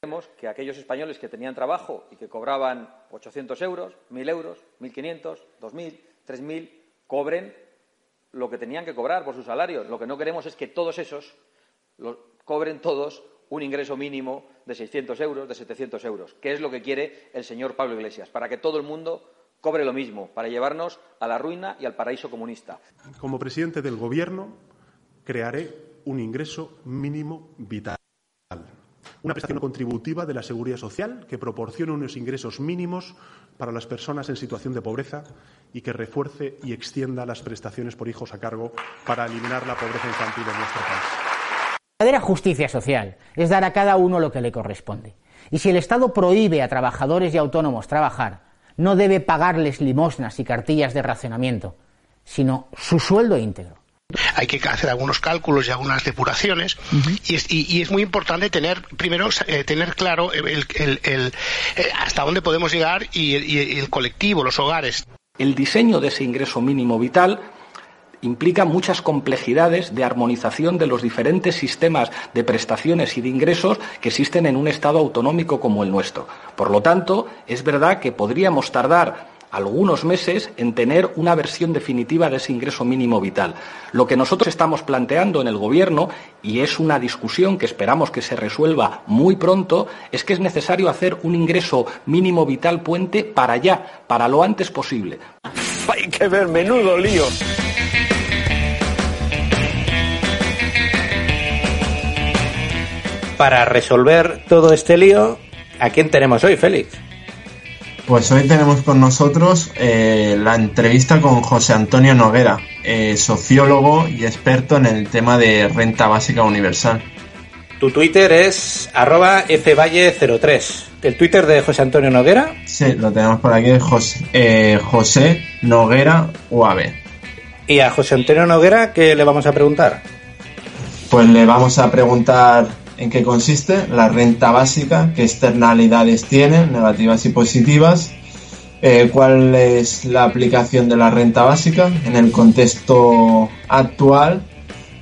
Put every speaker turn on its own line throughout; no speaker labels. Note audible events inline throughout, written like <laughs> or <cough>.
Queremos que aquellos españoles que tenían trabajo y que cobraban 800 euros, 1.000 euros, 1.500, 2.000, 3.000, cobren lo que tenían que cobrar por su salario. Lo que no queremos es que todos esos cobren todos un ingreso mínimo de 600 euros, de 700 euros, que es lo que quiere el señor Pablo Iglesias, para que todo el mundo cobre lo mismo, para llevarnos a la ruina y al paraíso comunista.
Como presidente del Gobierno, crearé un ingreso mínimo vital una prestación contributiva de la seguridad social que proporcione unos ingresos mínimos para las personas en situación de pobreza y que refuerce y extienda las prestaciones por hijos a cargo para eliminar la pobreza infantil en nuestro país.
La verdadera justicia social es dar a cada uno lo que le corresponde. Y si el Estado prohíbe a trabajadores y autónomos trabajar, no debe pagarles limosnas y cartillas de racionamiento, sino su sueldo íntegro.
Hay que hacer algunos cálculos y algunas depuraciones y, es, muy importante tener primero eh, tener claro el, eh, hasta dónde podemos llegar y, y el colectivo, los hogares.
El diseño de ese ingreso mínimo vital implica muchas complejidades de armonización de los diferentes sistemas de prestaciones y de ingresos que existen en un Estado autonómico como el nuestro. Por lo tanto, es verdad que podríamos tardar algunos meses en tener una versión definitiva de ese ingreso mínimo vital. Lo que nosotros estamos planteando en el Gobierno, y es una discusión que esperamos que se resuelva muy pronto, es que es necesario hacer un ingreso mínimo vital puente para allá, para lo antes posible.
Hay que ver, menudo lío.
Para resolver todo este lío, ¿a quién tenemos hoy, Félix?
Pues hoy tenemos con nosotros eh, la entrevista con José Antonio Noguera, eh, sociólogo y experto en el tema de renta básica universal.
Tu Twitter es arroba fvalle03. ¿El Twitter de José Antonio Noguera?
Sí, lo tenemos por aquí, José, eh, José Noguera UAB.
¿Y a José Antonio Noguera qué le vamos a preguntar?
Pues le vamos a preguntar en qué consiste la renta básica, qué externalidades tiene, negativas y positivas, eh, cuál es la aplicación de la renta básica en el contexto actual.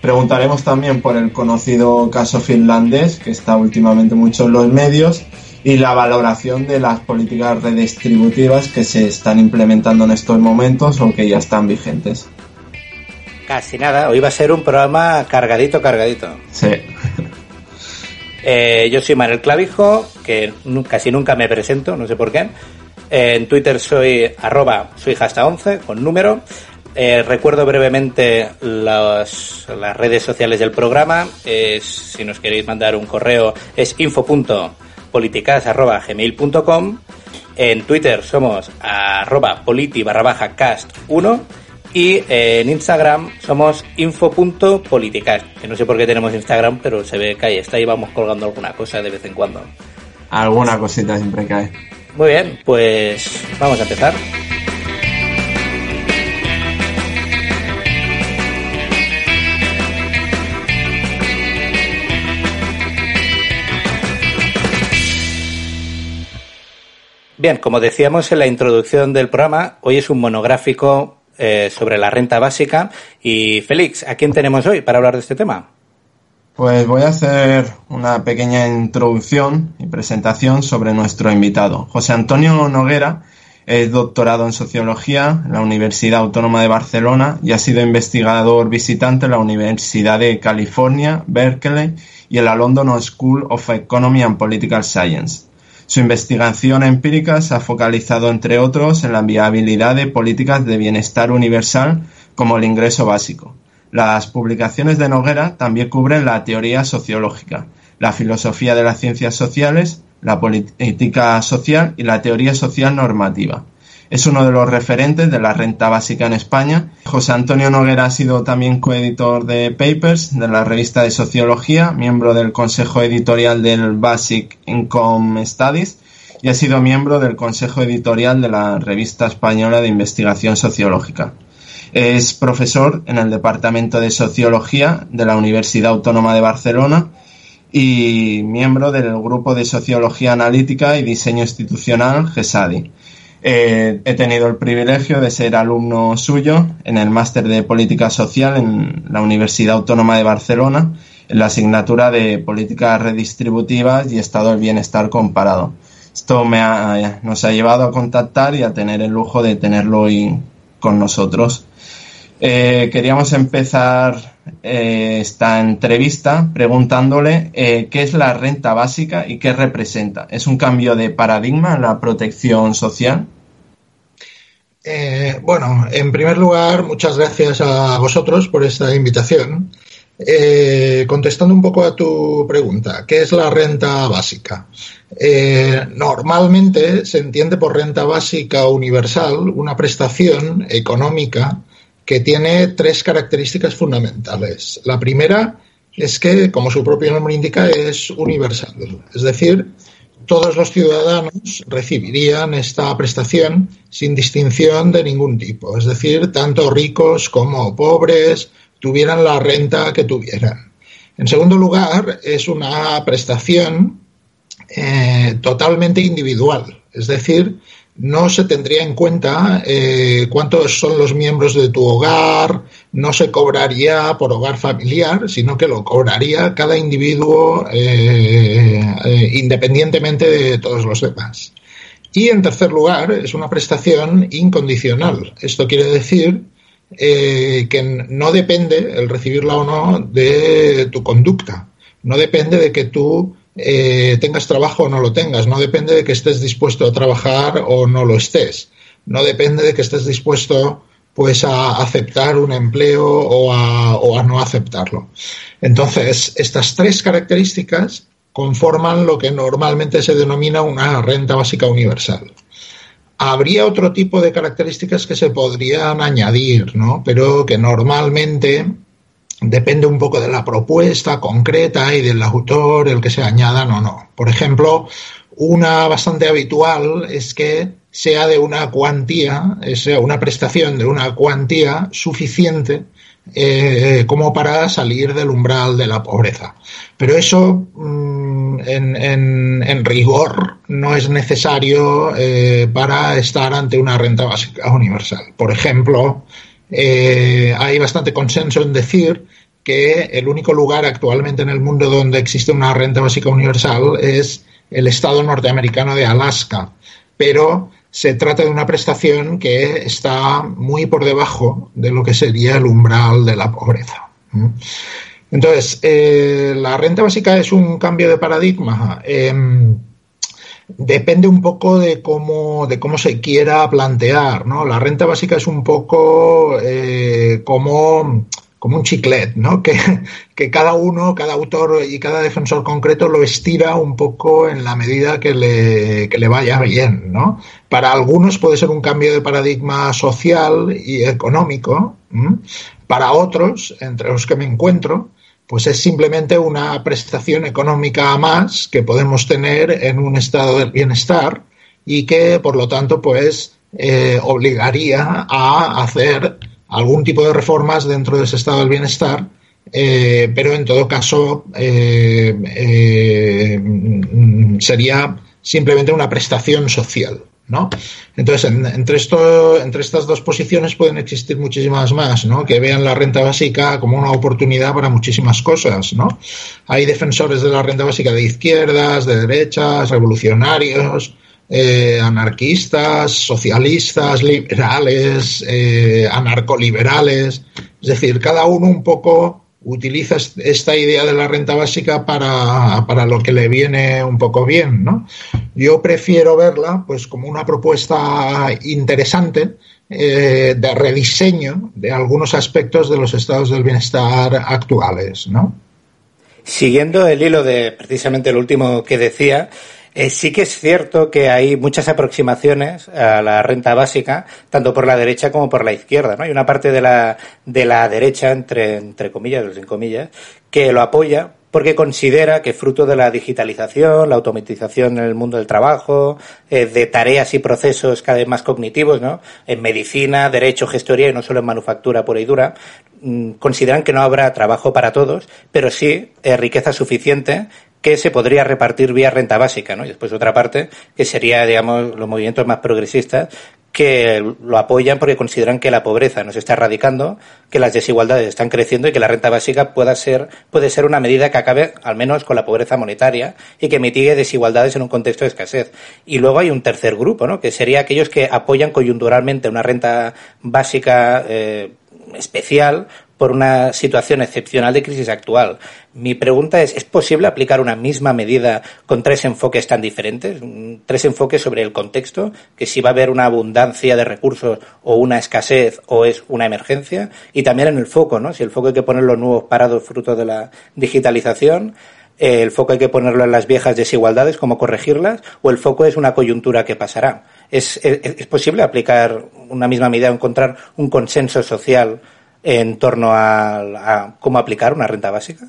Preguntaremos también por el conocido caso finlandés, que está últimamente mucho en los medios, y la valoración de las políticas redistributivas que se están implementando en estos momentos o que ya están vigentes.
Casi nada, hoy va a ser un programa cargadito, cargadito.
Sí.
Eh, yo soy Manuel Clavijo, que casi nunca me presento, no sé por qué. en Twitter soy arroba soy hasta 11 con número. Eh, recuerdo brevemente las, redes sociales del programa. si nos queréis mandar un correo es info.politicas.gmail.com. En Twitter somos arroba politi barra baja cast 1 y eh, en Instagram somos info.politicas. Que no sé por qué tenemos Instagram, pero se ve que ahí está y vamos colgando alguna cosa de vez en cuando.
Alguna cosita siempre cae.
Muy bien, pues vamos a empezar. Bien, como decíamos en la introducción del programa, hoy es un monográfico eh, sobre la renta básica. Y Félix, ¿a quién tenemos hoy para hablar de este tema?
Pues voy a hacer una pequeña introducción y presentación sobre nuestro invitado. José Antonio Noguera es doctorado en Sociología en la Universidad Autónoma de Barcelona y ha sido investigador visitante en la Universidad de California, Berkeley y en la London School of Economy and Political Science. Su investigación empírica se ha focalizado, entre otros, en la viabilidad de políticas de bienestar universal como el ingreso básico. Las publicaciones de Noguera también cubren la teoría sociológica, la filosofía de las ciencias sociales, la política social y la teoría social normativa. Es uno de los referentes de la renta básica en España. José Antonio Noguera ha sido también coeditor de Papers de la revista de Sociología, miembro del consejo editorial del Basic Income Studies y ha sido miembro del consejo editorial de la revista española de investigación sociológica. Es profesor en el Departamento de Sociología de la Universidad Autónoma de Barcelona y miembro del Grupo de Sociología Analítica y Diseño Institucional GESADI eh, he tenido el privilegio de ser alumno suyo en el máster de política social en la Universidad Autónoma de Barcelona en la asignatura de políticas redistributivas y estado del bienestar comparado. Esto me nos ha llevado a contactar y a tener el lujo de tenerlo hoy con nosotros. Eh, queríamos empezar eh, esta entrevista preguntándole eh, qué es la renta básica y qué representa. ¿Es un cambio de paradigma en la protección social?
bueno, en primer lugar, muchas gracias a vosotros por esta invitación. contestando un poco a tu pregunta, ¿qué es la renta básica? normalmente se entiende por renta básica universal una prestación económica que tiene tres características fundamentales. La primera es que, como su propio nombre indica, es universal. Es decir, todos los ciudadanos recibirían esta prestación sin distinción de ningún tipo. Es decir, tanto ricos como pobres tuvieran la renta que tuvieran. En segundo lugar, es una prestación eh, totalmente individual. Es decir, no se tendría en cuenta eh, cuántos son los miembros de tu hogar, no se cobraría por hogar familiar, sino que lo cobraría cada individuo eh, eh, independientemente de todos los demás. Y en tercer lugar, es una prestación incondicional. Esto quiere decir que no depende el recibirla o no de tu conducta. No depende de que tú eh, tengas trabajo o no lo tengas. No depende de que estés dispuesto a trabajar o no lo estés. No depende de que estés dispuesto pues a aceptar un empleo o a, no aceptarlo. Entonces, estas tres características conforman lo que normalmente se denomina una renta básica universal. Habría otro tipo de características que se podrían añadir, ¿no? Pero que normalmente depende un poco de la propuesta concreta y del autor el que se añadan o no. Por ejemplo, una bastante habitual es que sea de una cuantía, sea una prestación de una cuantía suficiente eh, como para salir del umbral de la pobreza. Pero eso, mm, en, rigor, no es necesario eh, para estar ante una renta básica universal. Por ejemplo, eh, hay bastante consenso en decir que el único lugar actualmente en el mundo donde existe una renta básica universal es el estado norteamericano de Alaska, pero se trata de una prestación que está muy por debajo de lo que sería el umbral de la pobreza. Entonces, eh, la renta básica es un cambio de paradigma. Em, depende un poco de cómo, de cómo se quiera plantear, ¿no? La renta básica es un poco eh, como, como un chiclet, ¿no? <laughs> Que, que, cada uno, cada autor y cada defensor concreto lo estira un poco en la medida que le, que le vaya bien, ¿no? Para algunos puede ser un cambio de paradigma social y económico, para otros, entre los que me encuentro, pues es simplemente una prestación económica más que podemos tener en un estado del bienestar y que, por lo tanto, pues eh, obligaría a hacer algún tipo de reformas dentro de ese estado del bienestar, eh, pero en todo caso eh, sería simplemente una prestación social. ¿No? Entonces, entre, esto, entre estas dos posiciones pueden existir muchísimas más, ¿no? Que vean la renta básica como una oportunidad para muchísimas cosas, ¿no? Hay defensores de la renta básica de izquierdas, de derechas, revolucionarios, eh, anarquistas, socialistas, liberales, eh, anarcoliberales, es decir, cada uno un poco utiliza esta idea de la renta básica para, lo que le viene un poco bien, ¿no? Yo prefiero verla pues como una propuesta interesante eh, de rediseño de algunos aspectos de los estados del bienestar actuales, ¿no?
Siguiendo el hilo de precisamente lo último que decía, eh, sí que es cierto que hay muchas aproximaciones a la renta básica, tanto por la derecha como por la izquierda. ¿no? Hay una parte de la, de la derecha, entre, entre comillas o sin comillas, que lo apoya porque considera que fruto de la digitalización, la automatización en el mundo del trabajo, eh, de tareas y procesos cada vez más cognitivos, ¿no? En medicina, derecho, gestoría y no solo en manufactura pura y dura, mm, consideran que no habrá trabajo para todos, pero sí eh, riqueza suficiente que se podría repartir vía renta básica, ¿no? Y después otra parte que sería, digamos, los movimientos más progresistas que lo apoyan porque consideran que la pobreza nos está erradicando, que las desigualdades están creciendo y que la renta básica pueda ser, puede ser una medida que acabe al menos con la pobreza monetaria y que mitigue desigualdades en un contexto de escasez. Y luego hay un tercer grupo, ¿no? que sería aquellos que apoyan coyunturalmente una renta básica eh, especial por una situación excepcional de crisis actual. Mi pregunta es, ¿es posible aplicar una misma medida con tres enfoques tan diferentes? Tres enfoques sobre el contexto, que si va a haber una abundancia de recursos o una escasez o es una emergencia, y también en el foco, ¿no? Si el foco hay que ponerlo en nuevos parados fruto de la digitalización, eh, el foco hay que ponerlo en las viejas desigualdades, cómo corregirlas, o el foco es una coyuntura que pasará. ¿Es, es, posible aplicar una misma medida, encontrar un consenso social en torno a, cómo aplicar una renta básica?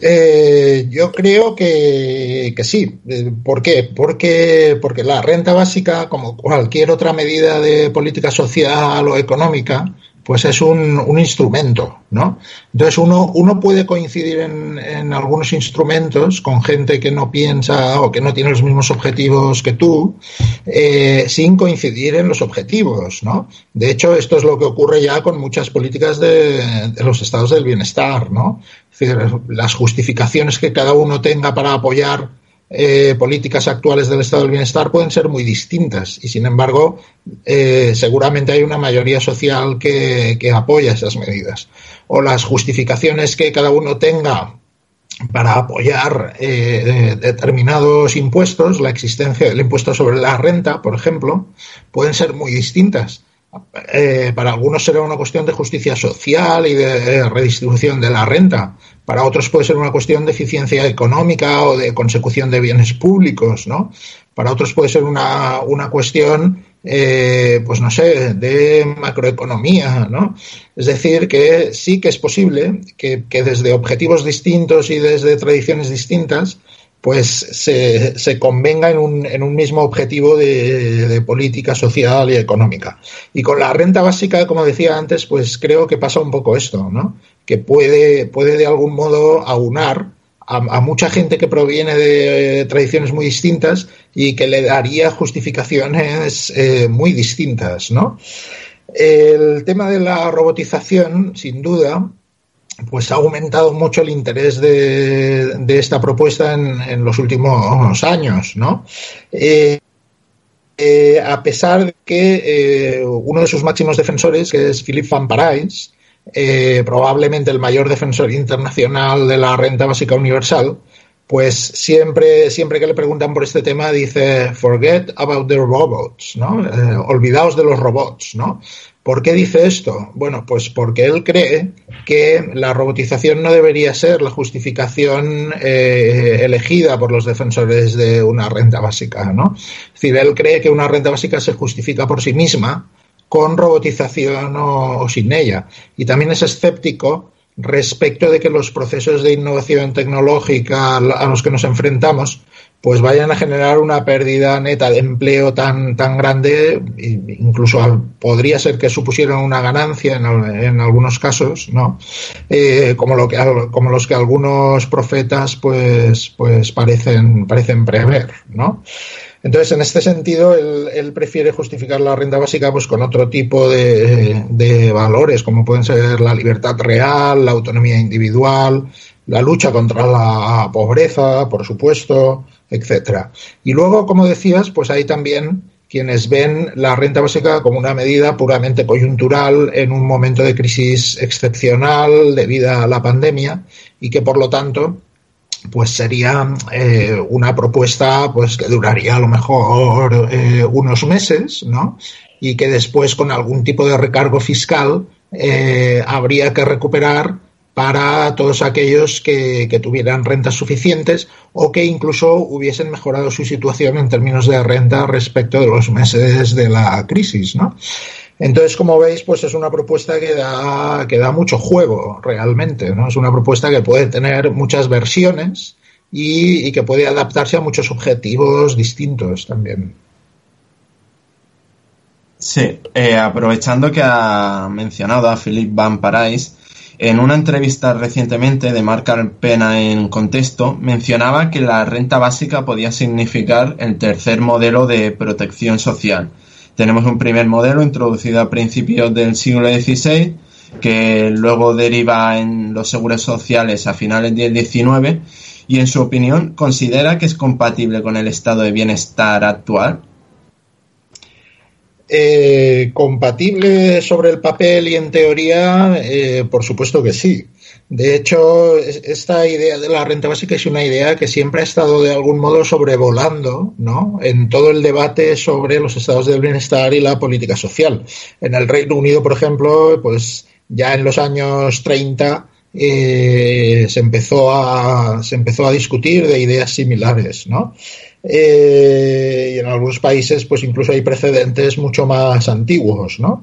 Eh, yo creo que, que, sí. Eh, ¿Por qué? Porque, porque la renta básica, como cualquier otra medida de política social o económica, pues es un, un, instrumento, ¿no? Entonces uno, uno puede coincidir en, en, algunos instrumentos con gente que no piensa o que no tiene los mismos objetivos que tú, eh, sin coincidir en los objetivos, ¿no? De hecho, esto es lo que ocurre ya con muchas políticas de, de los estados del bienestar, ¿no? Es decir, las justificaciones que cada uno tenga para apoyar eh, políticas actuales del estado del bienestar pueden ser muy distintas y, sin embargo, eh, seguramente hay una mayoría social que, que, apoya esas medidas. O las justificaciones que cada uno tenga para apoyar eh, determinados impuestos, la existencia del impuesto sobre la renta, por ejemplo, pueden ser muy distintas. Eh, para algunos será una cuestión de justicia social y de redistribución de la renta. Para otros puede ser una cuestión de eficiencia económica o de consecución de bienes públicos, ¿no? Para otros puede ser una, una cuestión, eh, pues no sé, de macroeconomía, ¿no? Es decir, que sí que es posible que, que desde objetivos distintos y desde tradiciones distintas pues se, convenga en un, en un, mismo objetivo de, política social y económica. Y con la renta básica, como decía antes, pues creo que pasa un poco esto, ¿no? Que puede, puede de algún modo aunar a, a mucha gente que proviene de tradiciones muy distintas y que le daría justificaciones eh, muy distintas, ¿no? El tema de la robotización, sin duda, pues ha aumentado mucho el interés de, esta propuesta en, los últimos años, ¿no? Eh, eh, a pesar de que eh, uno de sus máximos defensores, que es Philip Van Parijs, probablemente el mayor defensor internacional de la renta básica universal, pues siempre, siempre que le preguntan por este tema dice forget about the robots, ¿no? Olvidaos de los robots, ¿no? ¿Por qué dice esto? Bueno, pues porque él cree que la robotización no debería ser la justificación eh, elegida por los defensores de una renta básica, ¿no? Es decir, él cree que una renta básica se justifica por sí misma con robotización o, o sin ella. Y también es escéptico respecto de que los procesos de innovación tecnológica a los que nos enfrentamos pues vayan a generar una pérdida neta de empleo tan, tan grande, incluso podría ser que supusieran una ganancia en, algunos casos, ¿no? Eh, como, lo que, como los que algunos profetas pues, pues parecen, parecen prever, ¿no? Entonces, en este sentido, él, prefiere justificar la renta básica pues, con otro tipo de valores, como pueden ser la libertad real, la autonomía individual, la lucha contra la pobreza, por supuesto, etcétera. Y luego, como decías, pues hay también quienes ven la renta básica como una medida puramente coyuntural en un momento de crisis excepcional debido a la pandemia y que por lo tanto pues sería eh, una propuesta pues que duraría a lo mejor eh, unos meses, ¿no? Y que después con algún tipo de recargo fiscal eh, habría que recuperar para todos aquellos que, que, tuvieran rentas suficientes o que incluso hubiesen mejorado su situación en términos de renta respecto de los meses de la crisis, ¿no? Entonces, como veis, pues es una propuesta que da, que da mucho juego realmente, ¿no? Es una propuesta que puede tener muchas versiones y, que puede adaptarse a muchos objetivos distintos también.
Sí, eh, aprovechando que ha mencionado a Philip Van Parijs, En una entrevista recientemente de Marca Pena en Contexto, mencionaba que la renta básica podía significar el tercer modelo de protección social. Tenemos un primer modelo introducido a principios del siglo XVI, que luego deriva en los seguros sociales a finales del XIX, y en su opinión considera que es compatible con el estado de bienestar actual.
Eh, compatible sobre el papel y en teoría, eh, por supuesto que sí. De hecho, esta idea de la renta básica es una idea que siempre ha estado de algún modo sobrevolando ¿no? en todo el debate sobre los estados del bienestar y la política social. En el Reino Unido, por ejemplo, pues ya en los años 30 eh, se, empezó a, se empezó a discutir de ideas similares, ¿no? Eh, y en algunos países, pues incluso hay precedentes mucho más antiguos, ¿no?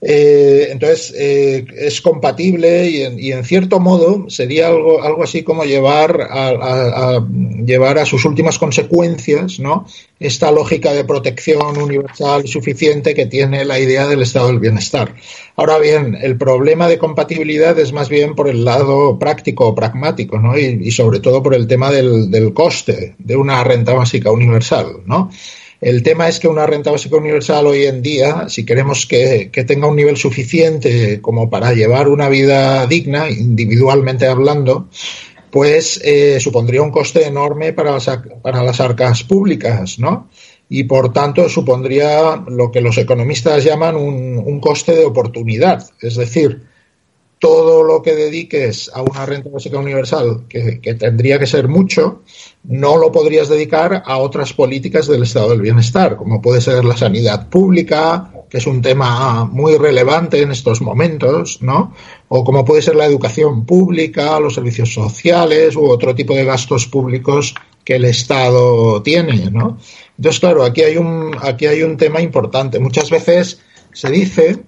Eh, entonces, eh, es compatible y en, cierto modo sería algo, algo así como llevar a, llevar a sus últimas consecuencias ¿no? esta lógica de protección universal suficiente que tiene la idea del estado del bienestar. Ahora bien, el problema de compatibilidad es más bien por el lado práctico o pragmático ¿no? y, y, sobre todo por el tema del, del coste de una renta básica universal. ¿no? El tema es que una renta básica universal hoy en día, si queremos que, tenga un nivel suficiente como para llevar una vida digna, individualmente hablando, pues eh, supondría un coste enorme para las, para las arcas públicas, ¿no? Y por tanto supondría lo que los economistas llaman un, un coste de oportunidad. Es decir, todo lo que dediques a una renta básica universal, que, tendría que ser mucho, no lo podrías dedicar a otras políticas del estado del bienestar, como puede ser la sanidad pública, que es un tema muy relevante en estos momentos, ¿no? O como puede ser la educación pública, los servicios sociales u otro tipo de gastos públicos que el Estado tiene, ¿no? Entonces, claro, aquí hay un, aquí hay un tema importante. Muchas veces se dice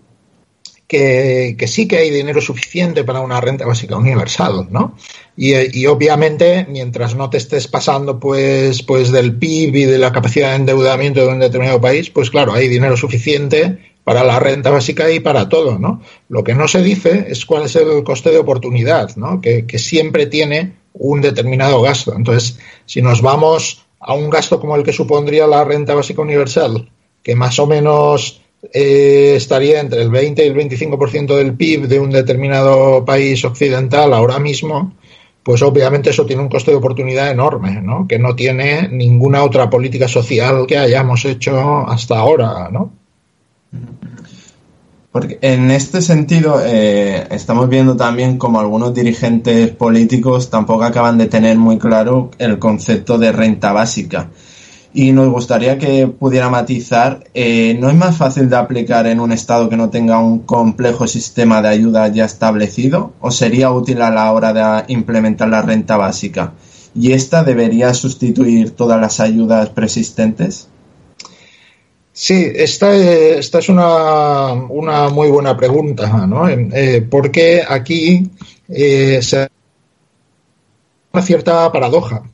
que, sí que hay dinero suficiente para una renta básica universal, ¿no? Y, obviamente, mientras no te estés pasando pues, pues del PIB y de la capacidad de endeudamiento de un determinado país, pues claro, hay dinero suficiente para la renta básica y para todo, ¿no? Lo que no se dice es cuál es el coste de oportunidad, ¿no? Que, que siempre tiene un determinado gasto. Entonces, si nos vamos a un gasto como el que supondría la renta básica universal, que más o menos eh, estaría entre el 20 y el 25% del PIB de un determinado país occidental ahora mismo, pues obviamente eso tiene un coste de oportunidad enorme, ¿no? Que no tiene ninguna otra política social que hayamos hecho hasta ahora, ¿no?
Porque en este sentido eh, estamos viendo también como algunos dirigentes políticos tampoco acaban de tener muy claro el concepto de renta básica y nos gustaría que pudiera matizar, eh, ¿no es más fácil de aplicar en un Estado que no tenga un complejo sistema de ayuda ya establecido? ¿O sería útil a la hora de implementar la renta básica? ¿Y esta debería sustituir todas las ayudas preexistentes?
Sí, esta, esta es una, una, muy buena pregunta, ¿no? Eh, porque aquí eh, una cierta paradoja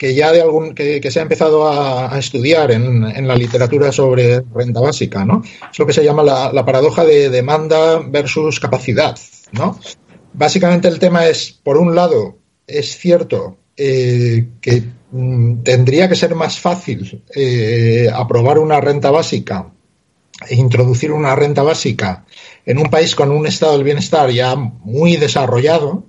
que ya de algún que, se ha empezado a, estudiar en, la literatura sobre renta básica, ¿no? Es lo que se llama la, paradoja de demanda versus capacidad, ¿no? Básicamente el tema es, por un lado, es cierto eh, que mm, tendría que ser más fácil eh, aprobar una renta básica e introducir una renta básica en un país con un estado del bienestar ya muy desarrollado.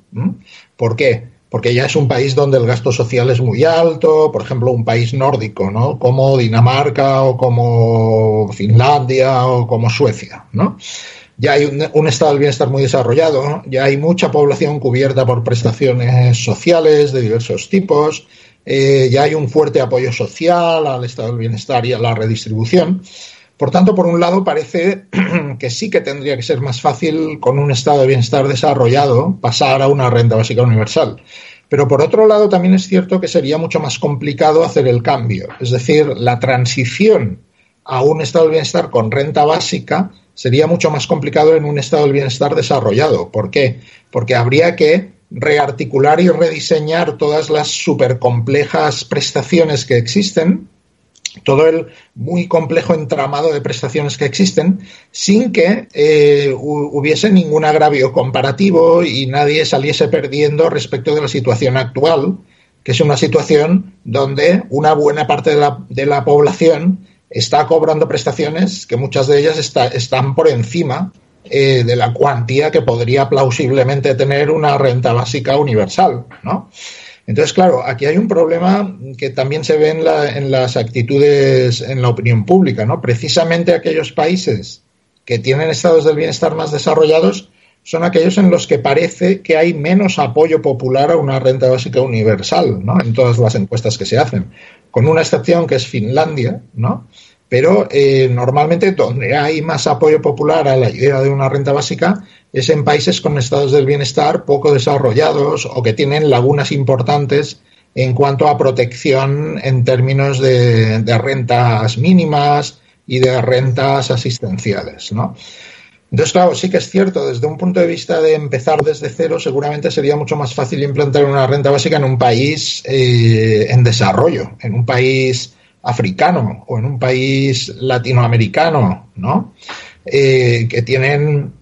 ¿Por qué? Porque ya es un país donde el gasto social es muy alto, por ejemplo, un país nórdico, ¿no? Como Dinamarca o como Finlandia o como Suecia, ¿no? Ya hay un, estado del bienestar muy desarrollado, ya hay mucha población cubierta por prestaciones sociales de diversos tipos, eh, ya hay un fuerte apoyo social al estado del bienestar y a la redistribución. Por tanto, por un lado, parece <clears throat> que sí que tendría que ser más fácil con un estado de bienestar desarrollado pasar a una renta básica universal. Pero por otro lado, también es cierto que sería mucho más complicado hacer el cambio. Es decir, la transición a un estado de bienestar con renta básica sería mucho más complicado en un estado de bienestar desarrollado. ¿Por qué? Porque habría que rearticular y rediseñar todas las supercomplejas prestaciones que existen todo el muy complejo entramado de prestaciones que existen sin que eh, hubiese ningún agravio comparativo y nadie saliese perdiendo respecto de la situación actual, que es una situación donde una buena parte de la, de la población está cobrando prestaciones que muchas de ellas están por encima eh, de la cuantía que podría plausiblemente tener una renta básica universal, ¿no? Entonces, claro, aquí hay un problema que también se ve en, en, las actitudes en la opinión pública, ¿no? Precisamente aquellos países que tienen estados del bienestar más desarrollados son aquellos en los que parece que hay menos apoyo popular a una renta básica universal, ¿no? En todas las encuestas que se hacen, con una excepción que es Finlandia, ¿no? Pero eh, normalmente donde hay más apoyo popular a la idea de una renta básica es en países con estados del bienestar poco desarrollados o que tienen lagunas importantes en cuanto a protección en términos de, rentas mínimas y de rentas asistenciales, ¿no? Entonces, claro, sí que es cierto, desde un punto de vista de empezar desde cero, seguramente sería mucho más fácil implantar una renta básica en un país eh, en desarrollo, en un país africano o en un país latinoamericano, ¿no? Eh, que tienen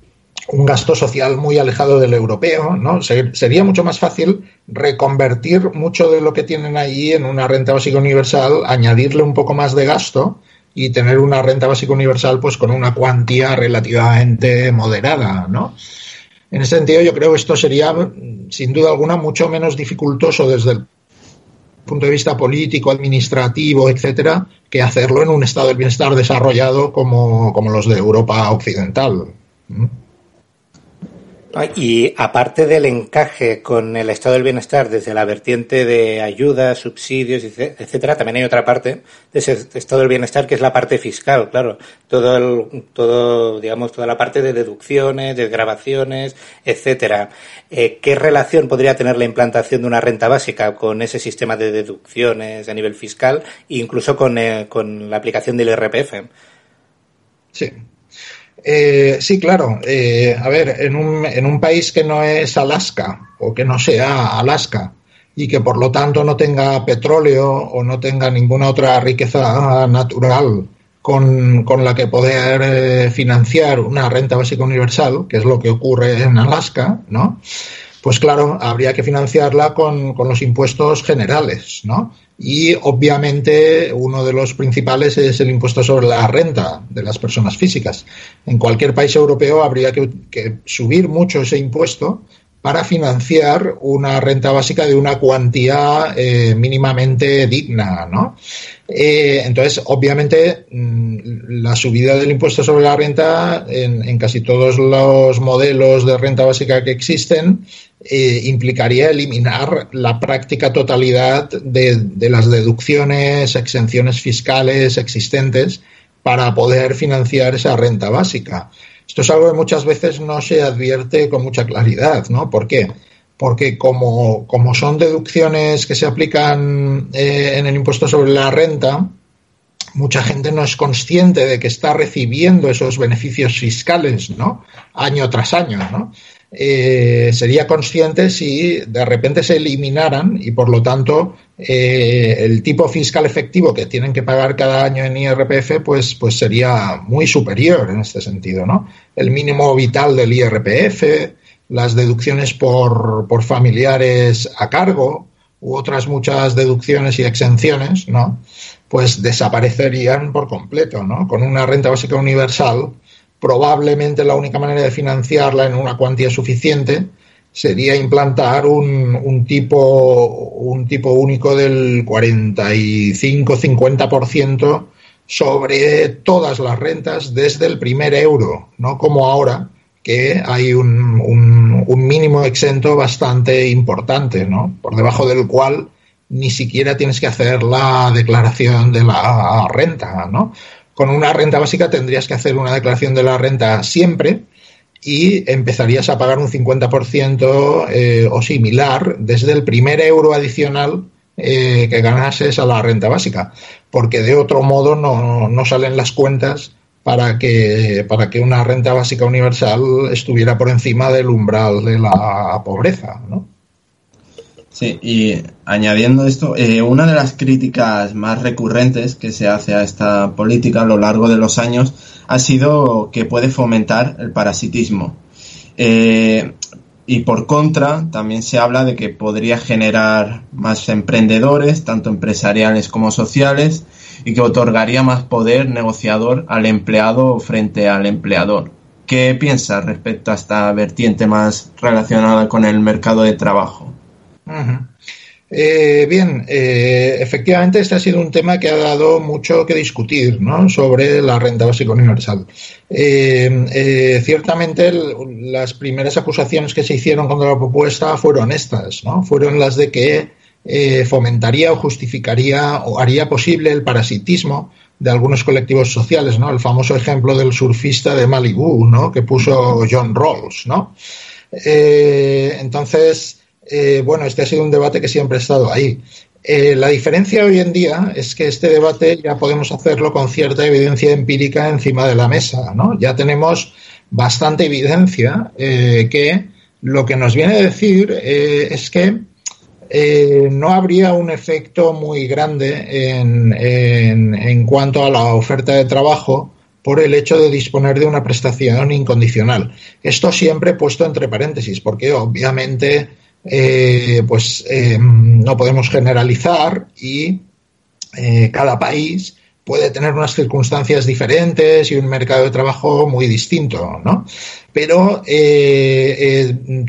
un gasto social muy alejado del europeo, ¿no? sería mucho más fácil reconvertir mucho de lo que tienen allí en una renta básica universal, añadirle un poco más de gasto y tener una renta básica universal pues con una cuantía relativamente moderada, ¿no? En ese sentido, yo creo que esto sería, sin duda alguna, mucho menos dificultoso desde el punto de vista político, administrativo, etcétera, que hacerlo en un estado del bienestar desarrollado como, como los de Europa Occidental.
Y aparte del encaje con el estado del bienestar desde la vertiente de ayudas, subsidios, etcétera, también hay otra parte de ese estado del bienestar que es la parte fiscal, claro. Todo el, todo, digamos, toda la parte de deducciones, desgrabaciones, etcétera. Eh, ¿Qué relación podría tener la implantación de una renta básica con ese sistema de deducciones a nivel fiscal e incluso con, eh, con la aplicación del IRPF?
Sí, eh, sí, claro. Eh, a ver, en un, en un país que no es Alaska o que no sea Alaska y que por lo tanto no tenga petróleo o no tenga ninguna otra riqueza natural con, la que poder eh, financiar una renta básica universal, que es lo que ocurre en Alaska, ¿no? Pues claro, habría que financiarla con, con los impuestos generales, ¿no? y obviamente uno de los principales es el impuesto sobre la renta de las personas físicas. En cualquier país europeo habría que, subir mucho ese impuesto para financiar una renta básica de una cuantía eh, mínimamente digna, ¿no? Eh, entonces, obviamente, mm, la subida del impuesto sobre la renta en, casi todos los modelos de renta básica que existen eh, implicaría eliminar la práctica totalidad de, las deducciones, exenciones fiscales existentes para poder financiar esa renta básica. Esto es algo que muchas veces no se advierte con mucha claridad, ¿no? ¿Por qué? Porque como, son deducciones que se aplican eh, en el impuesto sobre la renta, mucha gente no es consciente de que está recibiendo esos beneficios fiscales, ¿no? Año tras año, ¿no? Eh, sería consciente si de repente se eliminaran y por lo tanto eh, el tipo fiscal efectivo que tienen que pagar cada año en IRPF pues, pues sería muy superior en este sentido, ¿no? El mínimo vital del IRPF, las deducciones por, por familiares a cargo u otras muchas deducciones y exenciones, ¿no? Pues desaparecerían por completo, ¿no? Con una renta básica universal, probablemente la única manera de financiarla en una cuantía suficiente sería implantar un, un tipo, un tipo único del 45-50% sobre todas las rentas desde el primer euro, no como ahora, que hay un, un, mínimo exento bastante importante, ¿no? Por debajo del cual ni siquiera tienes que hacer la declaración de la renta, ¿no? Con una renta básica tendrías que hacer una declaración de la renta siempre y empezarías a pagar un 50% eh, o similar desde el primer euro adicional eh, que ganases a la renta básica, porque de otro modo no, no salen las cuentas para que, para que una renta básica universal estuviera por encima del umbral de la pobreza, ¿no?
Sí, y añadiendo esto, eh, una de las críticas más recurrentes que se hace a esta política a lo largo de los años ha sido que puede fomentar el parasitismo. Eh, y por contra, también se habla de que podría generar más emprendedores, tanto empresariales como sociales, y que otorgaría más poder negociador al empleado frente al empleador. ¿Qué piensas respecto a esta vertiente más relacionada con el mercado de trabajo?
Eh, bien, eh, efectivamente este ha sido un tema que ha dado mucho que discutir ¿no? sobre la renta básica universal. Eh, ciertamente las primeras acusaciones que se hicieron contra la propuesta fueron estas, ¿no? fueron las de que fomentaría o justificaría o haría posible el parasitismo de algunos colectivos sociales, ¿no? El famoso ejemplo del surfista de Malibu, ¿no? Que puso John Rawls, ¿no? entonces, eh, bueno, este ha sido un debate que siempre ha estado ahí. Eh, la diferencia hoy en día es que este debate ya podemos hacerlo con cierta evidencia empírica encima de la mesa, ¿no? Ya tenemos bastante evidencia eh, que lo que nos viene a decir es que no habría un efecto muy grande en, en cuanto a la oferta de trabajo por el hecho de disponer de una prestación incondicional. Esto siempre puesto entre paréntesis, porque obviamente eh, pues eh, no podemos generalizar y eh, cada país puede tener unas circunstancias diferentes y un mercado de trabajo muy distinto, ¿no? Pero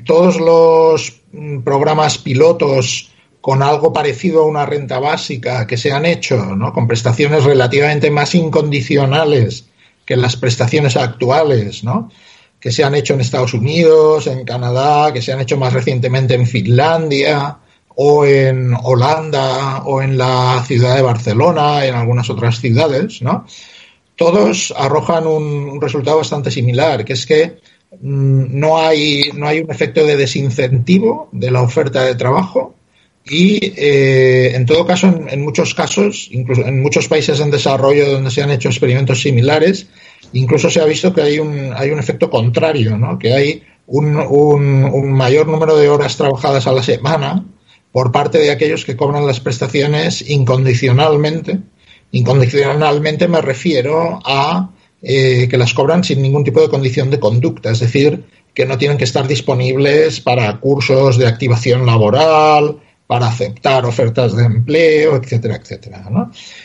todos los programas pilotos con algo parecido a una renta básica que se han hecho, ¿no? Con prestaciones relativamente más incondicionales que las prestaciones actuales, ¿no? Que se han hecho en Estados Unidos, en Canadá, que se han hecho más recientemente en Finlandia o en Holanda o en la ciudad de Barcelona, en algunas otras ciudades, ¿no? Todos arrojan un, resultado bastante similar, que es que mm, no, hay, no hay un efecto de desincentivo de la oferta de trabajo y, eh, en todo caso, en muchos casos, incluso en muchos países en desarrollo donde se han hecho experimentos similares, Incluso se ha visto que hay un, hay un efecto contrario, ¿no? que hay un, un, mayor número de horas trabajadas a la semana por parte de aquellos que cobran las prestaciones incondicionalmente. Incondicionalmente me refiero a eh, que las cobran sin ningún tipo de condición de conducta, es decir, que no tienen que estar disponibles para cursos de activación laboral, para aceptar ofertas de empleo, etcétera, etcétera.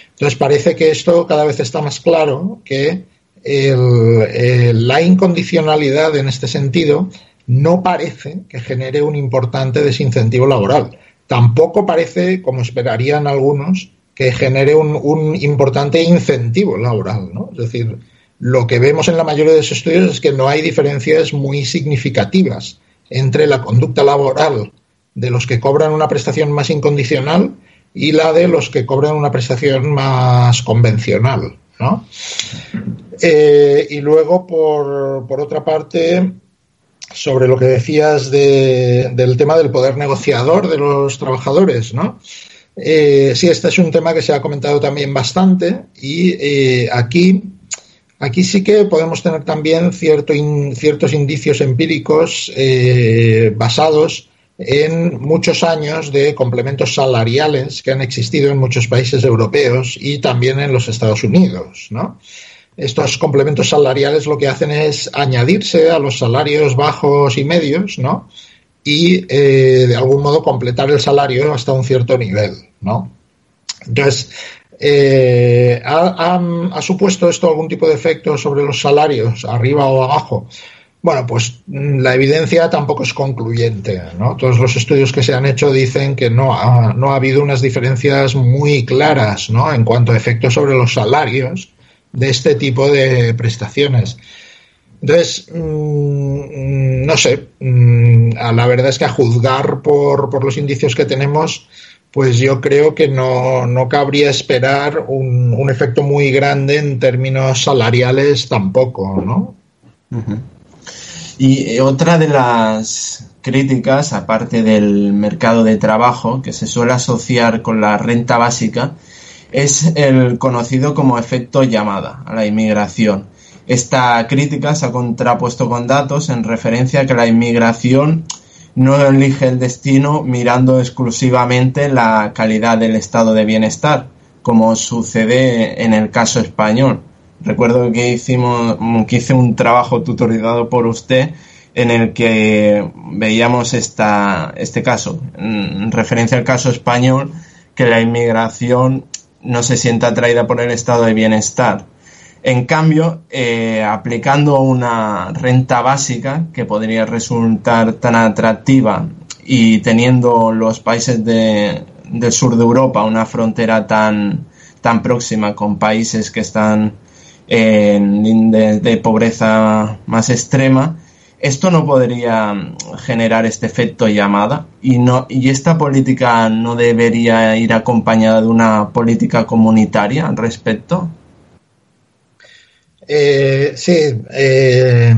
Entonces parece que esto cada vez está más claro que la incondicionalidad en este sentido no parece que genere un importante desincentivo laboral. Tampoco parece, como esperarían algunos, que genere un, importante incentivo laboral. ¿no? Es decir, lo que vemos en la mayoría de los estudios es que no hay diferencias muy significativas entre la conducta laboral de los que cobran una prestación más incondicional y la de los que cobran una prestación más convencional. ¿no? Eh, y luego, por, por, otra parte, sobre lo que decías del tema del poder negociador de los trabajadores, ¿no? Eh, sí, este es un tema que se ha comentado también bastante y eh, aquí, aquí sí que podemos tener también cierto ciertos indicios empíricos basados en muchos años de complementos salariales que han existido en muchos países europeos y también en los Estados Unidos, ¿no? Estos complementos salariales lo que hacen es añadirse a los salarios bajos y medios, ¿no? Y eh, de algún modo completar el salario hasta un cierto nivel, ¿no? Entonces, eh, ¿ha, ha, supuesto esto algún tipo de efecto sobre los salarios, arriba o abajo? Bueno, pues mm, la evidencia tampoco es concluyente. ¿no? Todos los estudios que se han hecho dicen que no ha, no ha habido unas diferencias muy claras ¿no? en cuanto a efectos sobre los salarios de este tipo de prestaciones. Entonces, mm, no sé, mm, la verdad es que a juzgar por, por, los indicios que tenemos, pues yo creo que no, no cabría esperar un, un, efecto muy grande en términos salariales tampoco, ¿no?
Y otra de las críticas, aparte del mercado de trabajo, que se suele asociar con la renta básica, es el conocido como efecto llamada a la inmigración. Esta crítica se ha contrapuesto con datos en referencia a que la inmigración no elige el destino mirando exclusivamente la calidad del estado de bienestar, como sucede en el caso español. Recuerdo que hicimos, que hice un trabajo tutorizado por usted en el que veíamos esta, este caso, en referencia al caso español, que la inmigración no se siente atraída por el estado de bienestar. En cambio, eh, aplicando una renta básica que podría resultar tan atractiva y teniendo los países de, del sur de Europa una frontera tan, tan próxima con países que están en de pobreza más extrema, esto no podría generar este efecto llamada y no y esta política no debería ir acompañada de una política comunitaria al respecto.
Eh, sí, eh,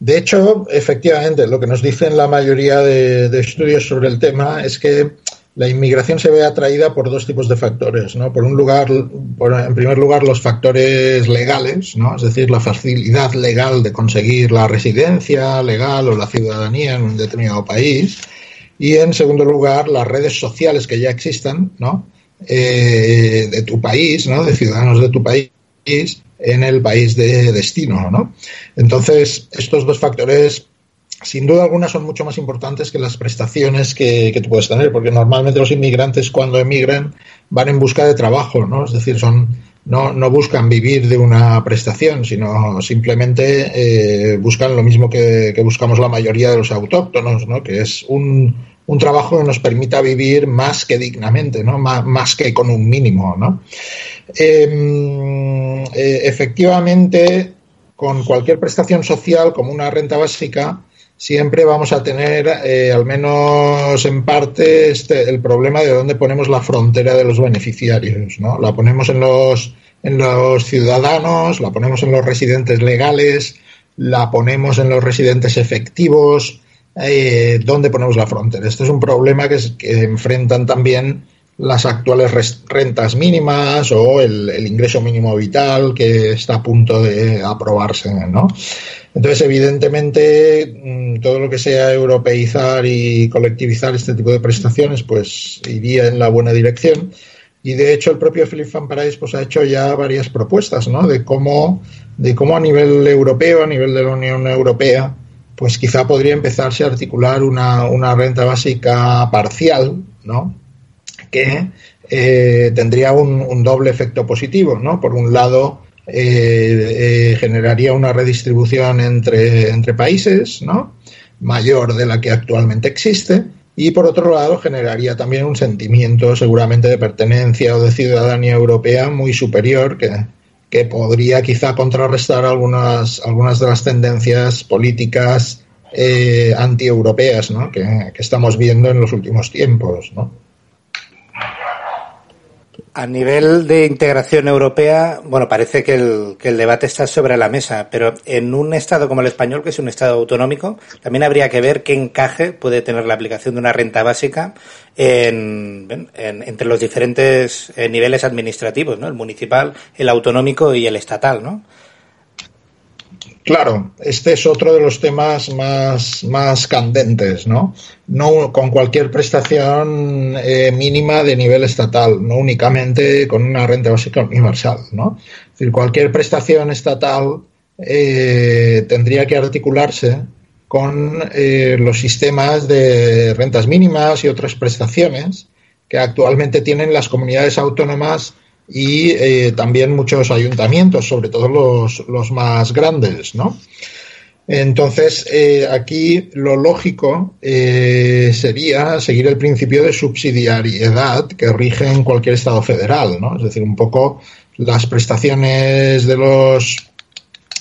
de hecho, efectivamente, lo que nos dicen la mayoría de, estudios sobre el tema es que la inmigración se ve atraída por dos tipos de factores, ¿no? Por un lugar, en primer lugar, los factores legales, ¿no? Es decir, la facilidad legal de conseguir la residencia legal o la ciudadanía en un determinado país. Y en segundo lugar, las redes sociales que ya existan, ¿no? Eh, de tu país, ¿no? De ciudadanos de tu país en el país de destino, ¿no? Entonces, estos dos factores sin duda alguna son mucho más importantes que las prestaciones que, tú puedes tener, porque normalmente los inmigrantes cuando emigran van en busca de trabajo, ¿no? Es decir, son no, no buscan vivir de una prestación, sino simplemente eh, buscan lo mismo que, buscamos la mayoría de los autóctonos, ¿no? Que es un, un trabajo que nos permita vivir más que dignamente, ¿no? Más, más que con un mínimo, ¿no? Em, eh, efectivamente, con cualquier prestación social, como una renta básica, siempre vamos a tener, eh, al menos en parte, este, el problema de dónde ponemos la frontera de los beneficiarios. ¿no? La ponemos en los, en los ciudadanos, la ponemos en los residentes legales, la ponemos en los residentes efectivos, eh, dónde ponemos la frontera. Este es un problema que, que enfrentan también las actuales rentas mínimas o el, ingreso mínimo vital que está a punto de aprobarse, ¿no? Entonces, evidentemente, mm, todo lo que sea europeizar y colectivizar este tipo de prestaciones, pues iría en la buena dirección. Y de hecho, el propio Philip Van Parijs pues, ha hecho ya varias propuestas, ¿no? De cómo, de cómo a nivel europeo, a nivel de la Unión Europea, pues quizá podría empezarse a articular una, una renta básica parcial, ¿no? Que eh, tendría un, doble efecto positivo, ¿no? Por un lado, eh, eh, generaría una redistribución entre, entre países, ¿no? Mayor de la que actualmente existe. Y por otro lado, generaría también un sentimiento seguramente de pertenencia o de ciudadanía europea muy superior que, que podría quizá contrarrestar algunas, algunas de las tendencias políticas eh, antieuropeas ¿no? que, que, estamos viendo en los últimos tiempos. ¿no?
A nivel de integración europea, bueno, parece que el, que el debate está sobre la mesa, pero en un Estado como el español, que es un Estado autonómico, también habría que ver qué encaje puede tener la aplicación de una renta básica en, entre los diferentes eh, niveles administrativos, ¿no? El municipal, el autonómico y el estatal, ¿no?
Claro, este es otro de los temas más, más candentes, ¿no? No con cualquier prestación eh, mínima de nivel estatal, no únicamente con una renta básica universal, ¿no? Es decir, cualquier prestación estatal eh, tendría que articularse con eh, los sistemas de rentas mínimas y otras prestaciones que actualmente tienen las comunidades autónomas y eh, también muchos ayuntamientos, sobre todo los, los más grandes, ¿no? Entonces, eh, aquí lo lógico eh, sería seguir el principio de subsidiariedad que rige en cualquier Estado federal, ¿no? Es decir, un poco las prestaciones de los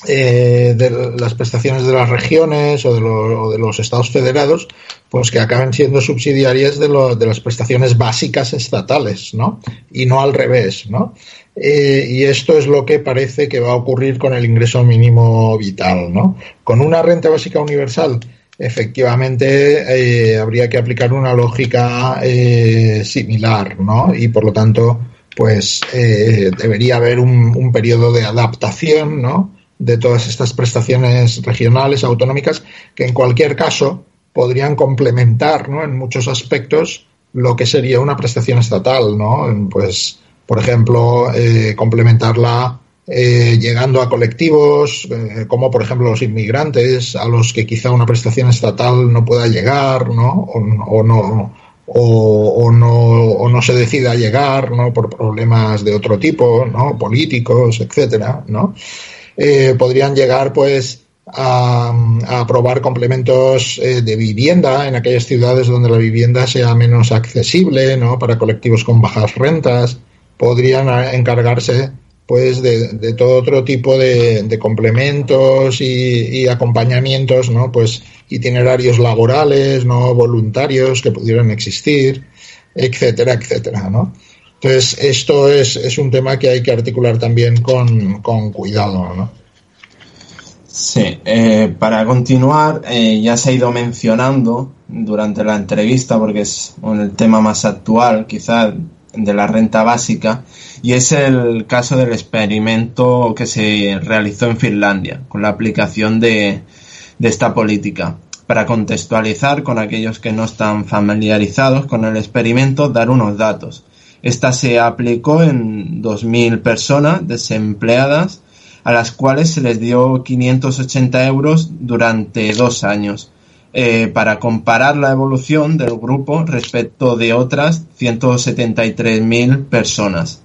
eh, de las prestaciones de las regiones o de, o de, los estados federados, pues que acaben siendo subsidiarias de, lo, de las prestaciones básicas estatales, ¿no? Y no al revés, ¿no? Eh, y esto es lo que parece que va a ocurrir con el ingreso mínimo vital, ¿no? Con una renta básica universal, efectivamente eh, habría que aplicar una lógica eh, similar, ¿no? Y por lo tanto, pues debería haber un periodo de adaptación, ¿no? De todas estas prestaciones regionales, autonómicas, que en cualquier caso podrían complementar, ¿no? En muchos aspectos lo que sería una prestación estatal, ¿no? Pues, por ejemplo, eh, complementarla eh, llegando a colectivos eh, como, por ejemplo, los inmigrantes, a los que quizá una prestación estatal no pueda llegar, ¿no? O, no. O, no, o no se decida llegar ¿no? por problemas de otro tipo, ¿no? políticos, etcétera, ¿no? Podrían llegar pues a, aprobar complementos eh, de vivienda en aquellas ciudades donde la vivienda sea menos accesible, ¿no? Para colectivos con bajas rentas, podrían encargarse pues de, todo otro tipo de, complementos y, acompañamientos, ¿no? Pues itinerarios laborales, ¿no? Voluntarios que pudieran existir, etcétera, etcétera, ¿no? Entonces, esto es, es un tema que hay que articular también con, con cuidado, ¿no?
Sí, eh, para continuar, eh, ya se ha ido mencionando durante la entrevista, porque es el tema más actual, quizá, de la renta básica, y es el caso del experimento que se realizó en Finlandia con la aplicación de, de esta política. Para contextualizar con aquellos que no están familiarizados con el experimento, dar unos datos. Esta se aplicó en 2.000 personas desempleadas a las cuales se les dio 580 euros durante dos años. Eh, para comparar la evolución del grupo respecto de otras 173.000 personas.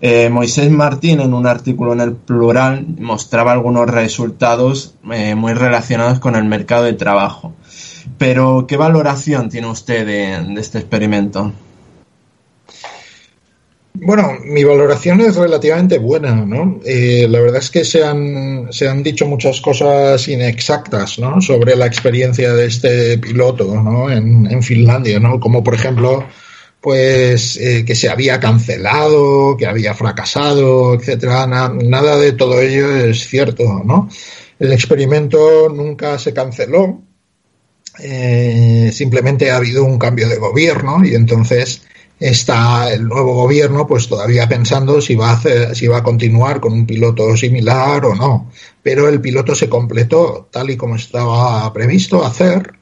Eh, Moisés Martín, en un artículo en el plural, mostraba algunos resultados eh, muy relacionados con el mercado de trabajo. Pero, ¿qué valoración tiene usted de este experimento?
Bueno, mi valoración es relativamente buena, ¿no? Eh, la verdad es que se han, se han dicho muchas cosas inexactas, ¿no? Sobre la experiencia de este piloto, ¿no? En, Finlandia, ¿no? Como por ejemplo, pues eh, que se había cancelado, que había fracasado, etcétera. nada de todo ello es cierto, ¿no? El experimento nunca se canceló. Eh, simplemente ha habido un cambio de gobierno y entonces está el nuevo gobierno pues todavía pensando si va a hacer, si va a continuar con un piloto similar o no. Pero el piloto se completó tal y como estaba previsto hacer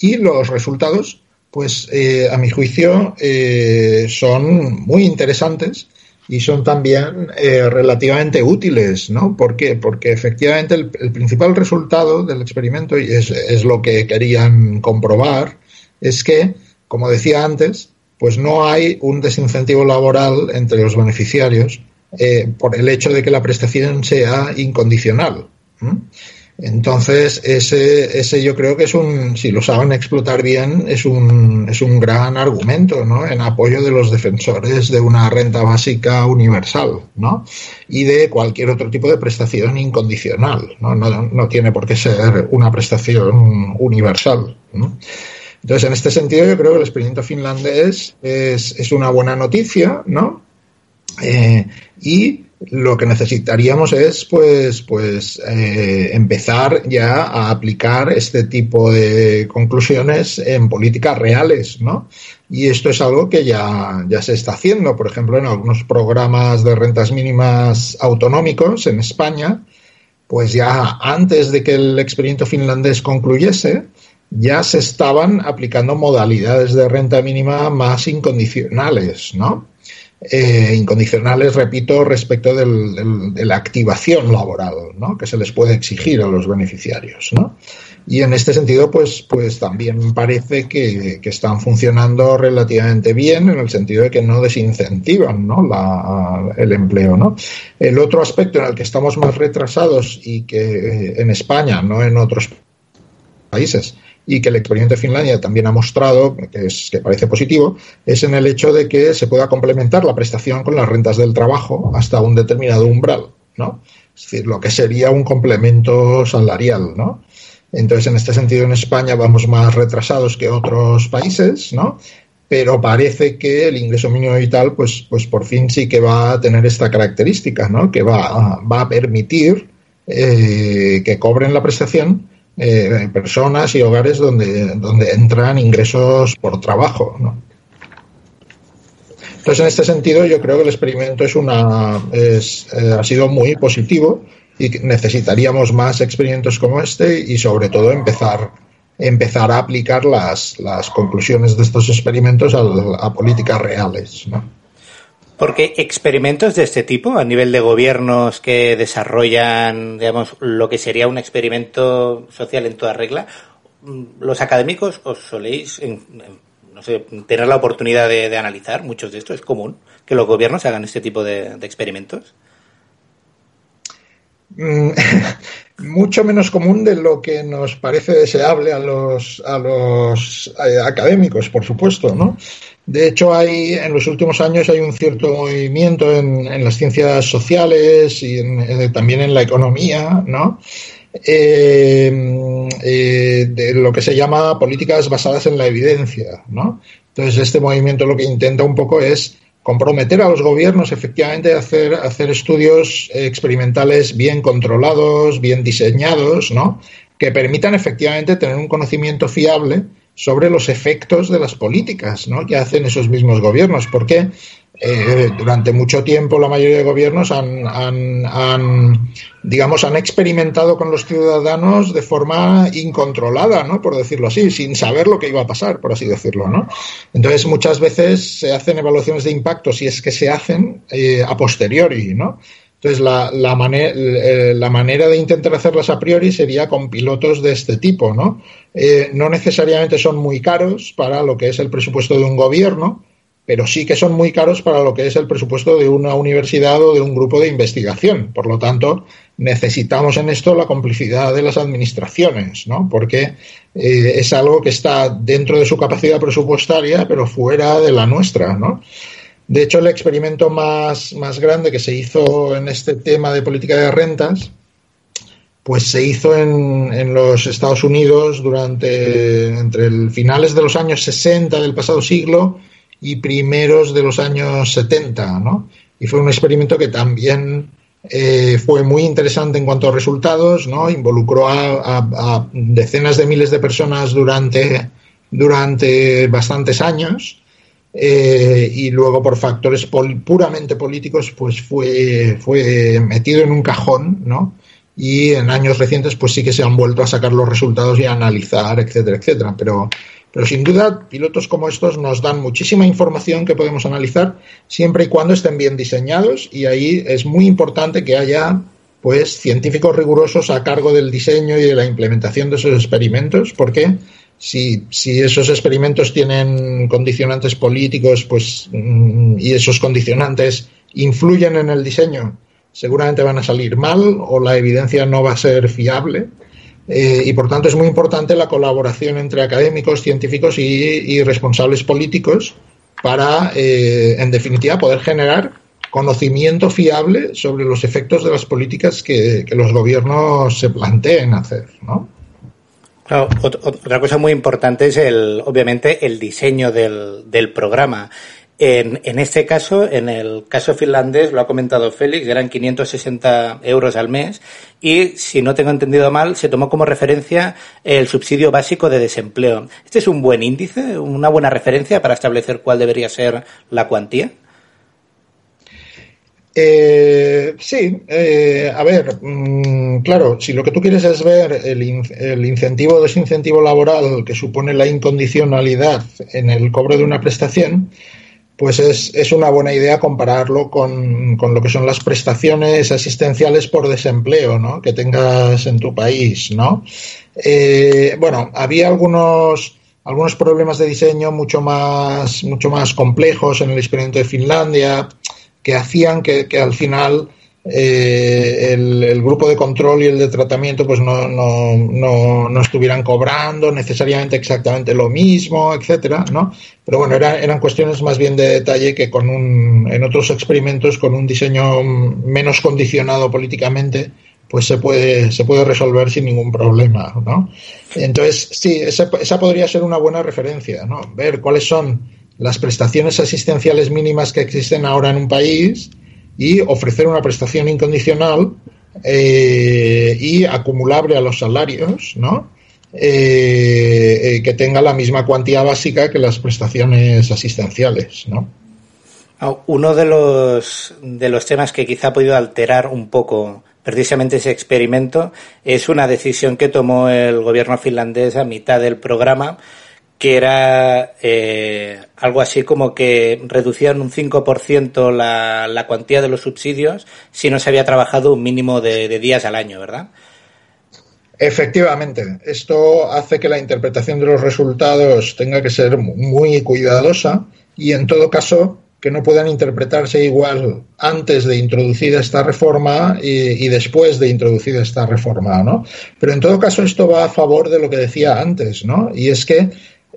y los resultados, pues eh, a mi juicio, eh, son muy interesantes y son también eh, relativamente útiles, ¿no? ¿Por qué? Porque efectivamente el, el principal resultado del experimento, y es, es lo que querían comprobar, es que, como decía antes, pues no hay un desincentivo laboral entre los beneficiarios eh, por el hecho de que la prestación sea incondicional. Entonces, ese, ese yo creo que es un, si lo saben explotar bien, es un, es un gran argumento, ¿no? En apoyo de los defensores de una renta básica universal, ¿no? Y de cualquier otro tipo de prestación incondicional, ¿no? No, no tiene por qué ser una prestación universal. Entonces, en este sentido, yo creo que el experimento finlandés es, una buena noticia, ¿no? Eh, y lo que necesitaríamos es, pues, pues eh, empezar ya a aplicar este tipo de conclusiones en políticas reales, ¿no? Y esto es algo que ya, ya se está haciendo, por ejemplo, en algunos programas de rentas mínimas autonómicos en España, pues ya antes de que el experimento finlandés concluyese, ya se estaban aplicando modalidades de renta mínima más incondicionales, ¿no? Eh, incondicionales, repito, respecto de la activación laboral, ¿no? Que se les puede exigir a los beneficiarios, ¿no? Y en este sentido, pues, pues también parece que, están funcionando relativamente bien en el sentido de que no desincentivan ¿no? el empleo. ¿no? El otro aspecto en el que estamos más retrasados y que eh, en España, no en otros países, y que el experimento de Finlandia también ha mostrado, que, es, que parece positivo, es en el hecho de que se pueda complementar la prestación con las rentas del trabajo hasta un determinado umbral, ¿no? Es decir, lo que sería un complemento salarial, ¿no? Entonces, en este sentido, en España vamos más retrasados que otros países, ¿no? Pero parece que el ingreso mínimo vital, pues, pues por fin sí que va a tener esta característica, ¿no? Que va, va a permitir eh, que cobren la prestación eh, personas y hogares donde, donde entran ingresos por trabajo. ¿no? Entonces, en este sentido, yo creo que el experimento es una, es, eh, ha sido muy positivo y necesitaríamos más experimentos como este y, sobre todo, empezar empezar a aplicar las, las conclusiones de estos experimentos a, a políticas reales. ¿no?
Porque experimentos de este tipo, a nivel de gobiernos que desarrollan, digamos, lo que sería un experimento social en toda regla, mm, los académicos os soléis, no sé, tener la oportunidad de, analizar muchos de estos. ¿Es común que los gobiernos hagan este tipo de, experimentos? <laughs>
Mucho menos común de lo que nos parece deseable a los, a los eh, académicos, por supuesto, ¿no? De hecho, hay en los últimos años hay un cierto movimiento en, las ciencias sociales y eh, también en la economía, ¿no? Eh, eh, de lo que se llama políticas basadas en la evidencia, ¿no? Entonces, este movimiento lo que intenta un poco es comprometer a los gobiernos efectivamente a hacer, hacer estudios experimentales bien controlados, bien diseñados, ¿no? Que permitan efectivamente tener un conocimiento fiable sobre los efectos de las políticas ¿no? que hacen esos mismos gobiernos, porque eh, durante mucho tiempo la mayoría de gobiernos han, han, digamos, han experimentado con los ciudadanos de forma incontrolada, ¿no? por decirlo así, sin saber lo que iba a pasar, por así decirlo. ¿no? Entonces, muchas veces se hacen evaluaciones de impacto, si es que se hacen eh, a posteriori, ¿no? Entonces, la, la, eh, la, manera de intentar hacerlas a priori sería con pilotos de este tipo, ¿no? No necesariamente son muy caros para lo que es el presupuesto de un gobierno, pero sí que son muy caros para lo que es el presupuesto de una universidad o de un grupo de investigación. Por lo tanto, necesitamos en esto la complicidad de las administraciones, ¿no? Porque eh, es algo que está dentro de su capacidad presupuestaria, pero fuera de la nuestra, ¿no? De hecho, el experimento más, más grande que se hizo en este tema de política de rentas, pues se hizo en, en, los Estados Unidos durante entre el finales de los años 60 del pasado siglo y primeros de los años 70, ¿no? Y fue un experimento que también eh, fue muy interesante en cuanto a resultados, ¿no? Involucró a, decenas de miles de personas durante, durante bastantes años eh, y luego por factores puramente políticos pues fue, fue metido en un cajón, ¿no? Y en años recientes pues sí que se han vuelto a sacar los resultados y a analizar, etcétera, etcétera. Pero, pero sin duda pilotos como estos nos dan muchísima información que podemos analizar siempre y cuando estén bien diseñados y ahí es muy importante que haya pues científicos rigurosos a cargo del diseño y de la implementación de esos experimentos porque si, si esos experimentos tienen condicionantes políticos, pues, mm, y esos condicionantes influyen en el diseño, seguramente van a salir mal o la evidencia no va a ser fiable. Eh, y por tanto es muy importante la colaboración entre académicos, científicos y, responsables políticos para, eh, en definitiva, poder generar conocimiento fiable sobre los efectos de las políticas que, los gobiernos se planteen hacer, ¿no?
otra cosa muy importante es el, obviamente, el diseño del programa. En, en, este caso, en el caso finlandés, lo ha comentado Félix, eran 560 euros al mes y, si no tengo entendido mal, se tomó como referencia el subsidio básico de desempleo. ¿Este es un buen índice, una buena referencia para establecer cuál debería ser la cuantía?
Eh, sí, eh, a ver, mm, claro, si lo que tú quieres es ver el, incentivo o desincentivo laboral que supone la incondicionalidad en el cobro de una prestación, pues es, una buena idea compararlo con, lo que son las prestaciones asistenciales por desempleo ¿no? que tengas en tu país. ¿no? Eh, bueno, había algunos, algunos problemas de diseño mucho más, mucho más complejos en el experimento de Finlandia que hacían que, al final eh, el, grupo de control y el de tratamiento pues no, no, no, no, estuvieran cobrando necesariamente exactamente lo mismo, etcétera, ¿no? Pero bueno, eran cuestiones más bien de detalle que con un, en otros experimentos con un diseño menos condicionado políticamente, pues se puede, se puede resolver sin ningún problema, ¿no? Entonces, sí, esa, esa podría ser una buena referencia, ¿no? Ver cuáles son las prestaciones asistenciales mínimas que existen ahora en un país y ofrecer una prestación incondicional eh, y acumulable a los salarios, ¿no? Eh, eh, que tenga la misma cuantía básica que las prestaciones asistenciales, ¿no?
Ah, uno de los, de los temas que quizá ha podido alterar un poco precisamente ese experimento es una decisión que tomó el gobierno finlandés a mitad del programa que era eh, algo así como que reducían un 5% la, la cuantía de los subsidios si no se había trabajado un mínimo de, días al año, ¿verdad?
Efectivamente, esto hace que la interpretación de los resultados tenga que ser muy cuidadosa y en todo caso que no puedan interpretarse igual antes de introducida esta reforma y, y, después de introducida esta reforma, ¿no? Pero en todo caso esto va a favor de lo que decía antes, ¿no? Y es que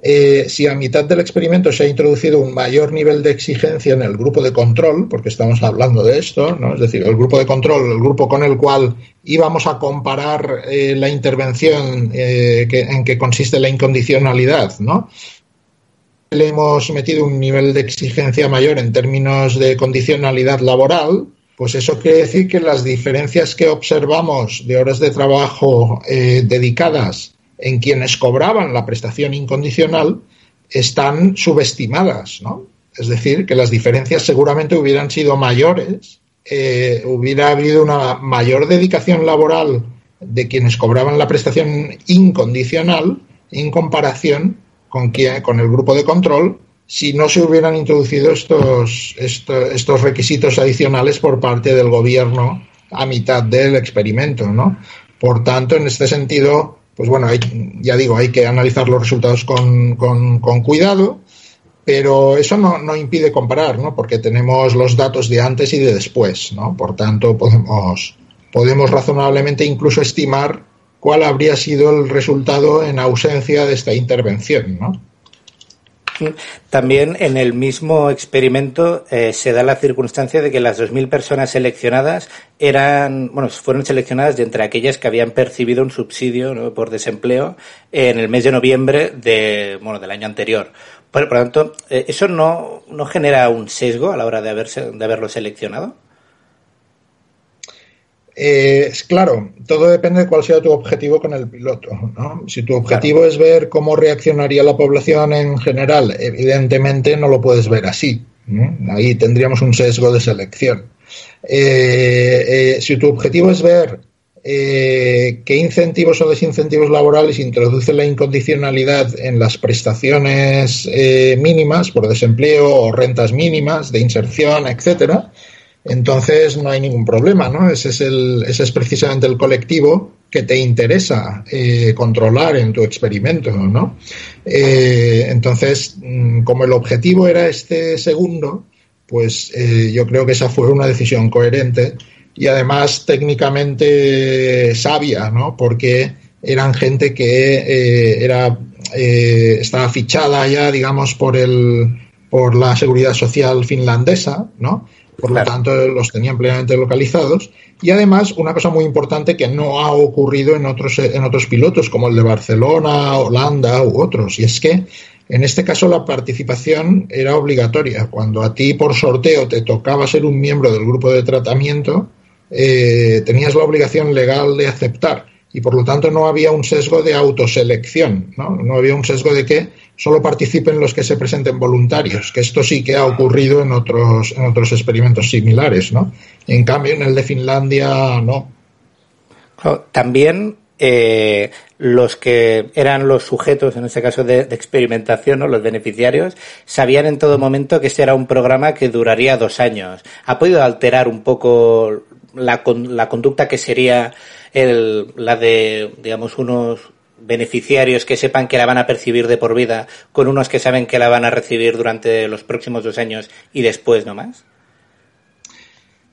eh, si a mitad del experimento se ha introducido un mayor nivel de exigencia en el grupo de control, porque estamos hablando de esto, ¿no? es decir, el grupo de control, el grupo con el cual íbamos a comparar eh, la intervención eh, que, en que consiste la incondicionalidad, ¿no? Le hemos metido un nivel de exigencia mayor en términos de condicionalidad laboral, pues eso quiere decir que las diferencias que observamos de horas de trabajo dedicadas en quienes cobraban la prestación incondicional están subestimadas, ¿no? Es decir, que las diferencias seguramente hubieran sido mayores, eh, hubiera habido una mayor dedicación laboral de quienes cobraban la prestación incondicional en comparación con, quien, con el grupo de control si no se hubieran introducido estos, estos, estos requisitos adicionales por parte del gobierno a mitad del experimento, ¿no? Por tanto, en este sentido, pues bueno, hay, ya digo, hay que analizar los resultados con, con, con cuidado, pero eso no, no, impide comparar, ¿no? Porque tenemos los datos de antes y de después, ¿no? Por tanto, podemos, podemos razonablemente incluso estimar cuál habría sido el resultado en ausencia de esta intervención, ¿no?
También en el mismo experimento eh, se da la circunstancia de que las 2.000 personas seleccionadas eran, bueno, fueron seleccionadas de entre aquellas que habían percibido un subsidio por desempleo en el mes de noviembre de, bueno, del año anterior. Por, por lo tanto, eh, ¿eso no, no genera un sesgo a la hora de, haberse, de haberlo seleccionado?
Eh, claro, todo depende de cuál sea tu objetivo con el piloto. ¿no? Si tu objetivo claro. es ver cómo reaccionaría la población en general, evidentemente no lo puedes ver así. ¿no? Ahí tendríamos un sesgo de selección. Eh, eh, si tu objetivo es ver eh, qué incentivos o desincentivos laborales introduce la incondicionalidad en las prestaciones mínimas por desempleo o rentas mínimas de inserción, etcétera, entonces no hay ningún problema, ¿no? Ese es, el, ese es precisamente el colectivo que te interesa eh, controlar en tu experimento, ¿no? Eh, entonces, mm, como el objetivo era este segundo, pues eh, yo creo que esa fue una decisión coherente y además técnicamente sabia, ¿no? Porque eran gente que era estaba fichada ya, digamos, por el por la seguridad social finlandesa, ¿no? Por claro. lo tanto los tenían plenamente localizados. Y además, una cosa muy importante que no ha ocurrido en otros, en otros pilotos, como el de Barcelona, Holanda u otros, y es que en este caso la participación era obligatoria. Cuando a ti por sorteo te tocaba ser un miembro del grupo de tratamiento, eh, tenías la obligación legal de aceptar y por lo tanto no había un sesgo de autoselección, ¿no? no había un sesgo de que solo participen los que se presenten voluntarios, que esto sí que ha ocurrido en otros, en otros experimentos similares, ¿no? En cambio, en el de Finlandia, no.
También eh, los que eran los sujetos, en este caso de, experimentación, ¿no? los beneficiarios, sabían en todo momento que este era un programa que duraría dos años. ¿Ha podido alterar un poco la, la conducta que sería el, la de, digamos, unos beneficiarios que sepan que la van a percibir de por vida con unos que saben que la van a recibir durante los próximos dos años y después no más?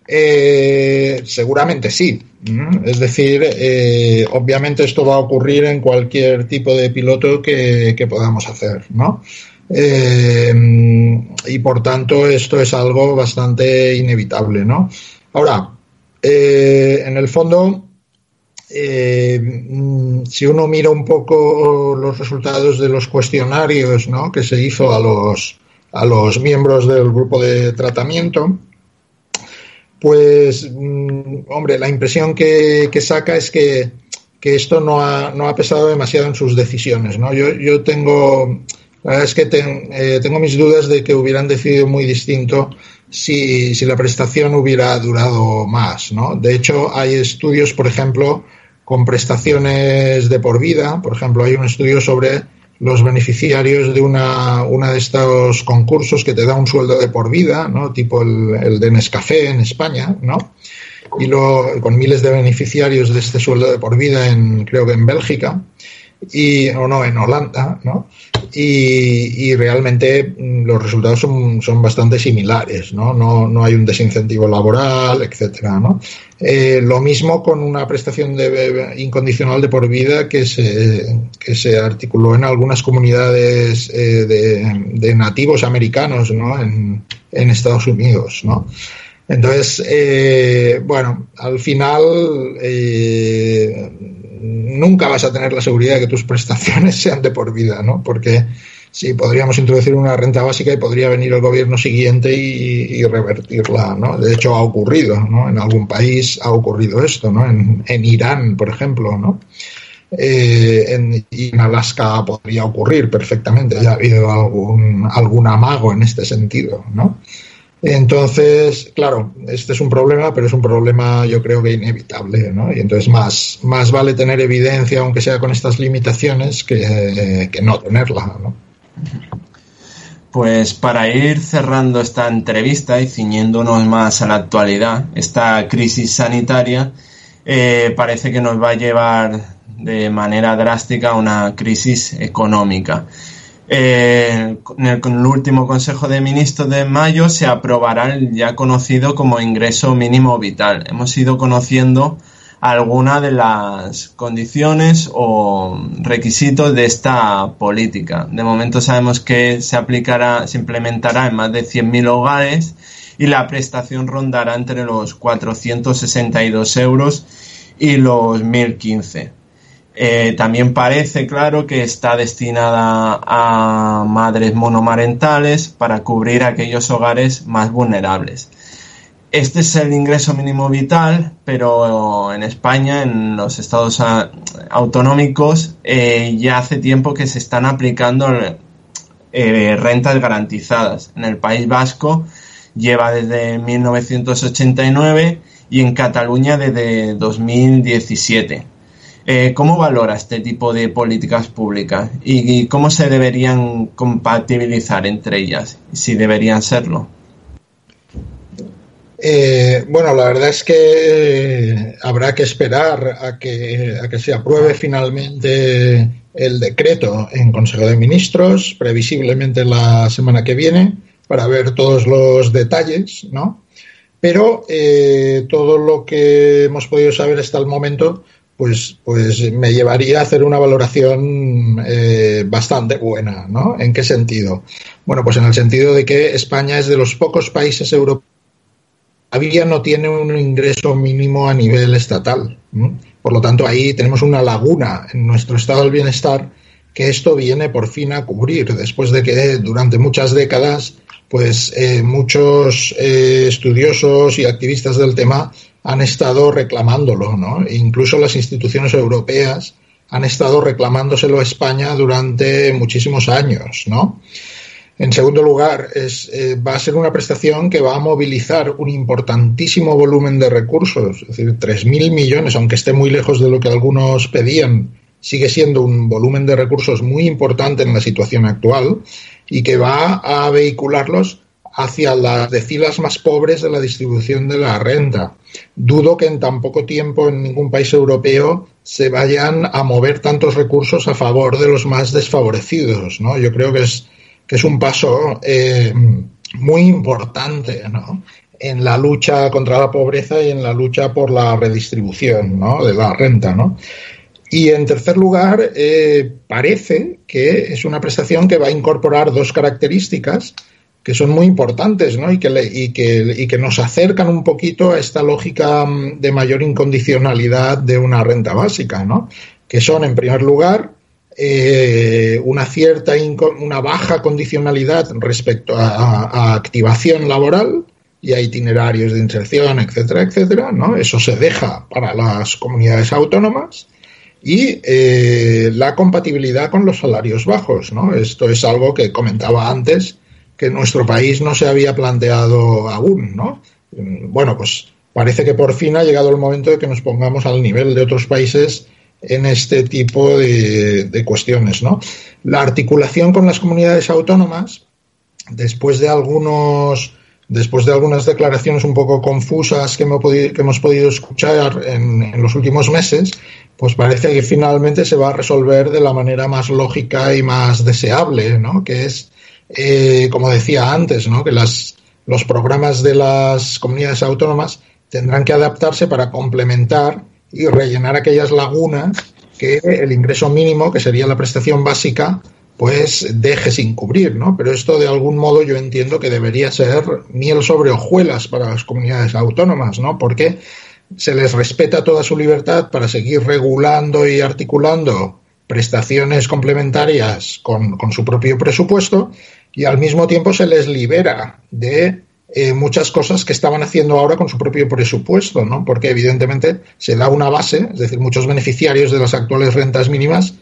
Eh, seguramente sí. Es decir, eh, obviamente esto va a ocurrir en cualquier tipo de piloto que, que podamos hacer, ¿no? Eh, y por tanto esto es algo bastante inevitable, ¿no? Ahora, eh, en el fondo, eh, si uno mira un poco los resultados de los cuestionarios ¿no? que se hizo a los, a los miembros del grupo de tratamiento, pues, mm, hombre, la impresión que, que saca es que, que esto no ha, no ha, pesado demasiado en sus decisiones. ¿no? Yo, yo tengo, la verdad es que ten, eh, tengo mis dudas de que hubieran decidido muy distinto si, si la prestación hubiera durado más, ¿no? De hecho, hay estudios, por ejemplo, con prestaciones de por vida. Por ejemplo, hay un estudio sobre los beneficiarios de una, una de estos concursos que te da un sueldo de por vida, ¿no? Tipo el, el de Nescafé en España, ¿no? Y lo, con miles de beneficiarios de este sueldo de por vida en, creo que en Bélgica y, o no, en Holanda, ¿no? Y, y realmente mm, los resultados son, son bastante similares, ¿no? ¿no? No hay un desincentivo laboral, etcétera, ¿no? Eh, lo mismo con una prestación de, incondicional de por vida que se, que se articuló en algunas comunidades eh, de, de, nativos americanos, ¿no? En, en Estados Unidos, ¿no? Entonces, eh, bueno, al final nunca vas a tener la seguridad de que tus prestaciones <laughs> sean de por vida, ¿no? Porque sí, podríamos introducir una renta básica y podría venir el gobierno siguiente y, revertirla, ¿no? De hecho, ha ocurrido, ¿no? En algún país ha ocurrido esto, ¿no? En, Irán, por ejemplo, ¿no? Eh, en, en Alaska podría ocurrir perfectamente, ya ha habido algún, algún amago en este sentido, ¿no? Entonces, claro, este es un problema, pero es un problema yo creo que inevitable, ¿no? Y entonces más, más vale tener evidencia, aunque sea con estas limitaciones, que, que no tenerla, ¿no?
Pues para ir cerrando esta entrevista y ciñéndonos más a la actualidad, esta crisis sanitaria eh, parece que nos va a llevar de manera drástica a una crisis económica. Eh, en, el, en, el, último Consejo de Ministros de mayo se aprobará el ya conocido como ingreso mínimo vital. Hemos ido conociendo algunas de las condiciones o requisitos de esta política. De momento sabemos que se aplicará, se implementará en más de 100.000 hogares y la prestación rondará entre los 462 euros y los 1.015. Eh, también parece claro que está destinada a madres monomarentales para cubrir aquellos hogares más vulnerables. Este es el ingreso mínimo vital, pero en España, en los estados autonómicos, eh, ya hace tiempo que se están aplicando eh, rentas garantizadas. En el País Vasco lleva desde 1989 y en Cataluña desde 2017 eh, ¿Cómo valora este tipo de políticas públicas y, cómo se deberían compatibilizar entre ellas, si deberían serlo?
Eh, bueno, la verdad es que habrá que esperar a que, a que se apruebe finalmente el decreto en Consejo de Ministros, previsiblemente la semana que viene, para ver todos los detalles, ¿no? Pero eh, todo lo que hemos podido saber hasta el momento pues, pues me llevaría a hacer una valoración eh, bastante buena, ¿no? ¿En qué sentido? Bueno, pues en el sentido de que España es de los pocos países europeos todavía no tiene un ingreso mínimo a nivel estatal. Por lo tanto, ahí tenemos una laguna en nuestro estado del bienestar que esto viene por fin a cubrir, después de que durante muchas décadas, pues eh, muchos eh, estudiosos y activistas del tema han estado reclamándolo, ¿no? E incluso las instituciones europeas han estado reclamándoselo a España durante muchísimos años, ¿no? En segundo lugar, es, eh, va a ser una prestación que va a movilizar un importantísimo volumen de recursos, es decir, 3.000 millones, aunque esté muy lejos de lo que algunos pedían, sigue siendo un volumen de recursos muy importante en la situación actual y que va a vehicularlos hacia las decilas más pobres de la distribución de la renta. Dudo que en tan poco tiempo en ningún país europeo se vayan a mover tantos recursos a favor de los más desfavorecidos. ¿no? Yo creo que es, que es un paso eh, muy importante ¿no? en la lucha contra la pobreza y en la lucha por la redistribución ¿no? de la renta. ¿no? Y en tercer lugar, eh, parece que es una prestación que va a incorporar dos características que son muy importantes ¿no? y, que y, que, y, que, nos acercan un poquito a esta lógica mm, de mayor incondicionalidad de una renta básica, ¿no? que son, en primer lugar, eh, una cierta, una baja condicionalidad respecto a, a, activación laboral y a itinerarios de inserción, etcétera, etcétera. ¿no? Eso se deja para las comunidades autónomas y eh, la compatibilidad con los salarios bajos. ¿no? Esto es algo que comentaba antes que nuestro país no se había planteado aún, ¿no? Bueno, pues parece que por fin ha llegado el momento de que nos pongamos al nivel de otros países en este tipo de, de cuestiones, ¿no? La articulación con las comunidades autónomas, después de algunos después de algunas declaraciones un poco confusas que, hemos podido, que hemos podido escuchar en, en, los últimos meses, pues parece que finalmente se va a resolver de la manera más lógica y más deseable, ¿no? Que es, eh, como decía antes, ¿no? Que las, los programas de las comunidades autónomas tendrán que adaptarse para complementar y rellenar aquellas lagunas que el ingreso mínimo, que sería la prestación básica, pues deje sin cubrir, ¿no? Pero esto de algún modo yo entiendo que debería ser miel sobre hojuelas para las comunidades autónomas, ¿no? Porque se les respeta toda su libertad para seguir regulando y articulando prestaciones complementarias con, con su propio presupuesto y al mismo tiempo se les libera de eh, muchas cosas que estaban haciendo ahora con su propio presupuesto, ¿no? Porque evidentemente se da una base, es decir, muchos beneficiarios de las actuales rentas mínimas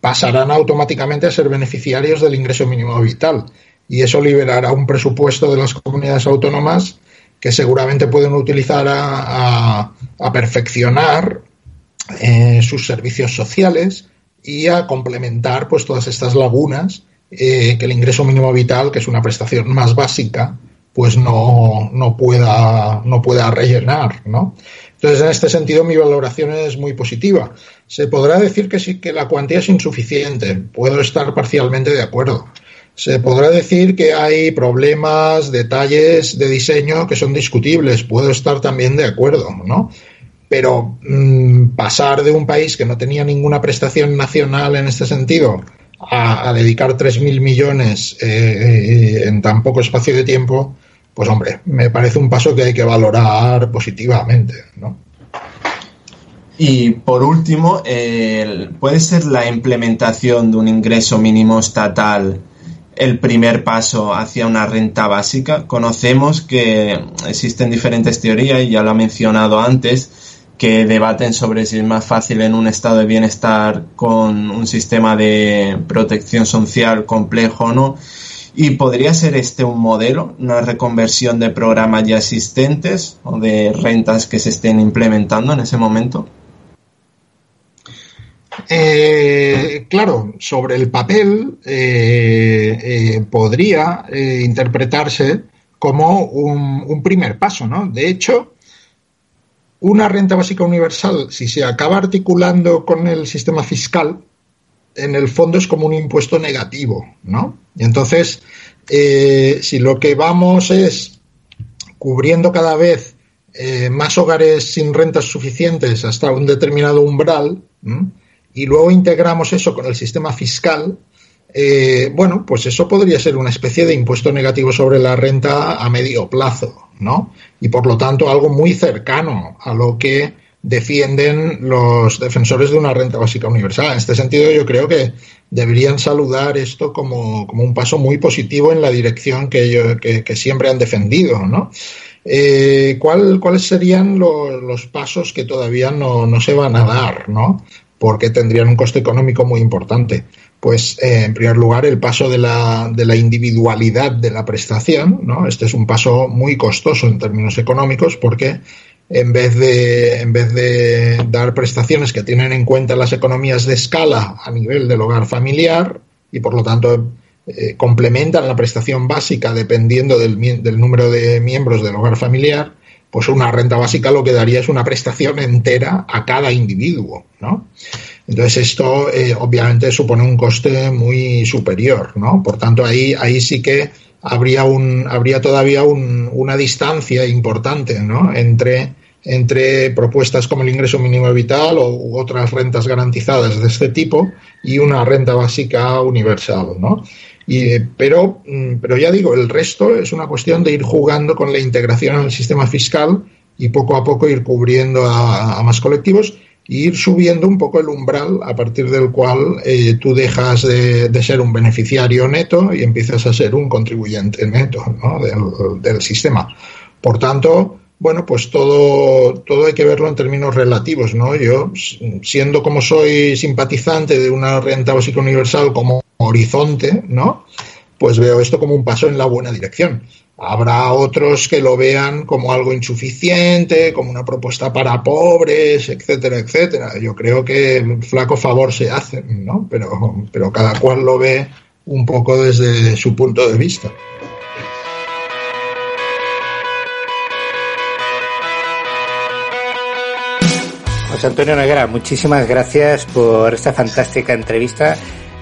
pasarán automáticamente a ser beneficiarios del ingreso mínimo vital. Y eso liberará un presupuesto de las comunidades autónomas que seguramente pueden utilizar a, perfeccionar eh, sus servicios sociales y a complementar pues todas estas lagunas eh, que el ingreso mínimo vital, que es una prestación más básica, pues no, no, pueda, no pueda rellenar, ¿no? Entonces, en este sentido, mi valoración es muy positiva. Se podrá decir que sí que la cuantía es insuficiente. Puedo estar parcialmente de acuerdo. Se podrá decir que hay problemas, detalles de diseño que son discutibles. Puedo estar también de acuerdo, ¿no? Pero mmm, pasar de un país que no tenía ninguna prestación nacional en este sentido a, a dedicar 3.000 millones eh, eh, en tan poco espacio de tiempo, pues hombre, me parece un paso que hay que valorar positivamente, ¿no?
Y por último, ¿puede ser la implementación de un ingreso mínimo estatal el primer paso hacia una renta básica? Conocemos que existen diferentes teorías, y ya lo ha mencionado antes, que debaten sobre si es más fácil en un estado de bienestar con un sistema de protección social complejo o no. ¿Y podría ser este un modelo, una reconversión de programas ya existentes o de rentas que se estén implementando en ese momento?
Eh, claro, sobre el papel eh, eh, podría interpretarse como un, primer paso, ¿no? De hecho, una renta básica universal, si se acaba articulando con el sistema fiscal, en el fondo es como un impuesto negativo, ¿no? Y entonces, eh, si lo que vamos es cubriendo cada vez eh, más hogares sin rentas suficientes hasta un determinado umbral, y luego integramos eso con el sistema fiscal, eh, bueno, pues eso podría ser una especie de impuesto negativo sobre la renta a medio plazo, ¿no? Y por lo tanto algo muy cercano a lo que defienden los defensores de una renta básica universal. En este sentido, yo creo que deberían saludar esto como, como un paso muy positivo en la dirección que, yo, que, siempre han defendido, ¿no? Eh, ¿cuál, ¿Cuáles serían los pasos que todavía no, no, se van a dar, ¿no? Porque tendrían un coste económico muy importante. Pues, eh, en primer lugar, el paso de la, de la individualidad de la prestación, ¿no? Este es un paso muy costoso en términos económicos porque en vez de, en vez de dar prestaciones que tienen en cuenta las economías de escala a nivel del hogar familiar y por lo tanto eh, complementan la prestación básica dependiendo del, del, número de miembros del hogar familiar, pues una renta básica lo que daría es una prestación entera a cada individuo, ¿no? Entonces esto eh, obviamente supone un coste muy superior, ¿no? Por tanto ahí, ahí sí que habría un habría todavía un, una distancia importante, ¿no? Entre entre propuestas como el ingreso mínimo vital o u otras rentas garantizadas de este tipo y una renta básica universal, ¿no? Y, pero, pero ya digo, el resto es una cuestión de ir jugando con la integración el sistema fiscal y poco a poco ir cubriendo a más colectivos ir subiendo un poco el umbral a partir del cual eh, tú dejas de, de, ser un beneficiario neto y empiezas a ser un contribuyente neto ¿no? del, del sistema. Por tanto, bueno, pues todo, todo hay que verlo en términos relativos, ¿no? Yo, siendo como soy simpatizante de una renta básica universal como horizonte, ¿no? pues veo esto como un paso en la buena dirección. Habrá otros que lo vean como algo insuficiente, como una propuesta para pobres, etcétera, etcétera. Yo creo que flaco favor se hace, ¿no? Pero, pero cada cual lo ve un poco desde su punto de vista.
José Antonio Noguera, muchísimas gracias por esta fantástica entrevista.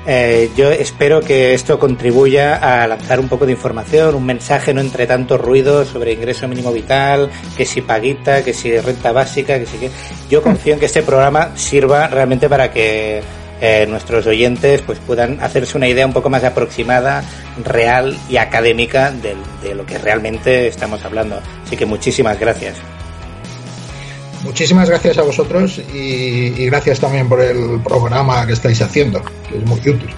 Eh, yo espero que esto contribuya a lanzar un poco de información, un mensaje no entre tanto ruido sobre ingreso mínimo vital, que si paguita, que si renta básica, que si que. Yo confío en que este programa sirva realmente para que eh, nuestros oyentes pues puedan hacerse una idea un poco más aproximada, real y académica de, de lo que realmente estamos hablando. Así que muchísimas gracias.
Muchísimas gracias a vosotros y, y, gracias también por el programa que estáis haciendo, que es muy útil.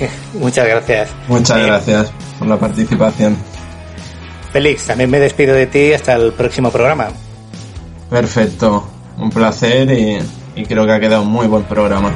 <laughs>
Muchas gracias.
Muchas gracias por la participación.
Félix, también me despido de ti hasta el próximo programa.
Perfecto, un placer y, y creo que ha quedado un muy buen programa.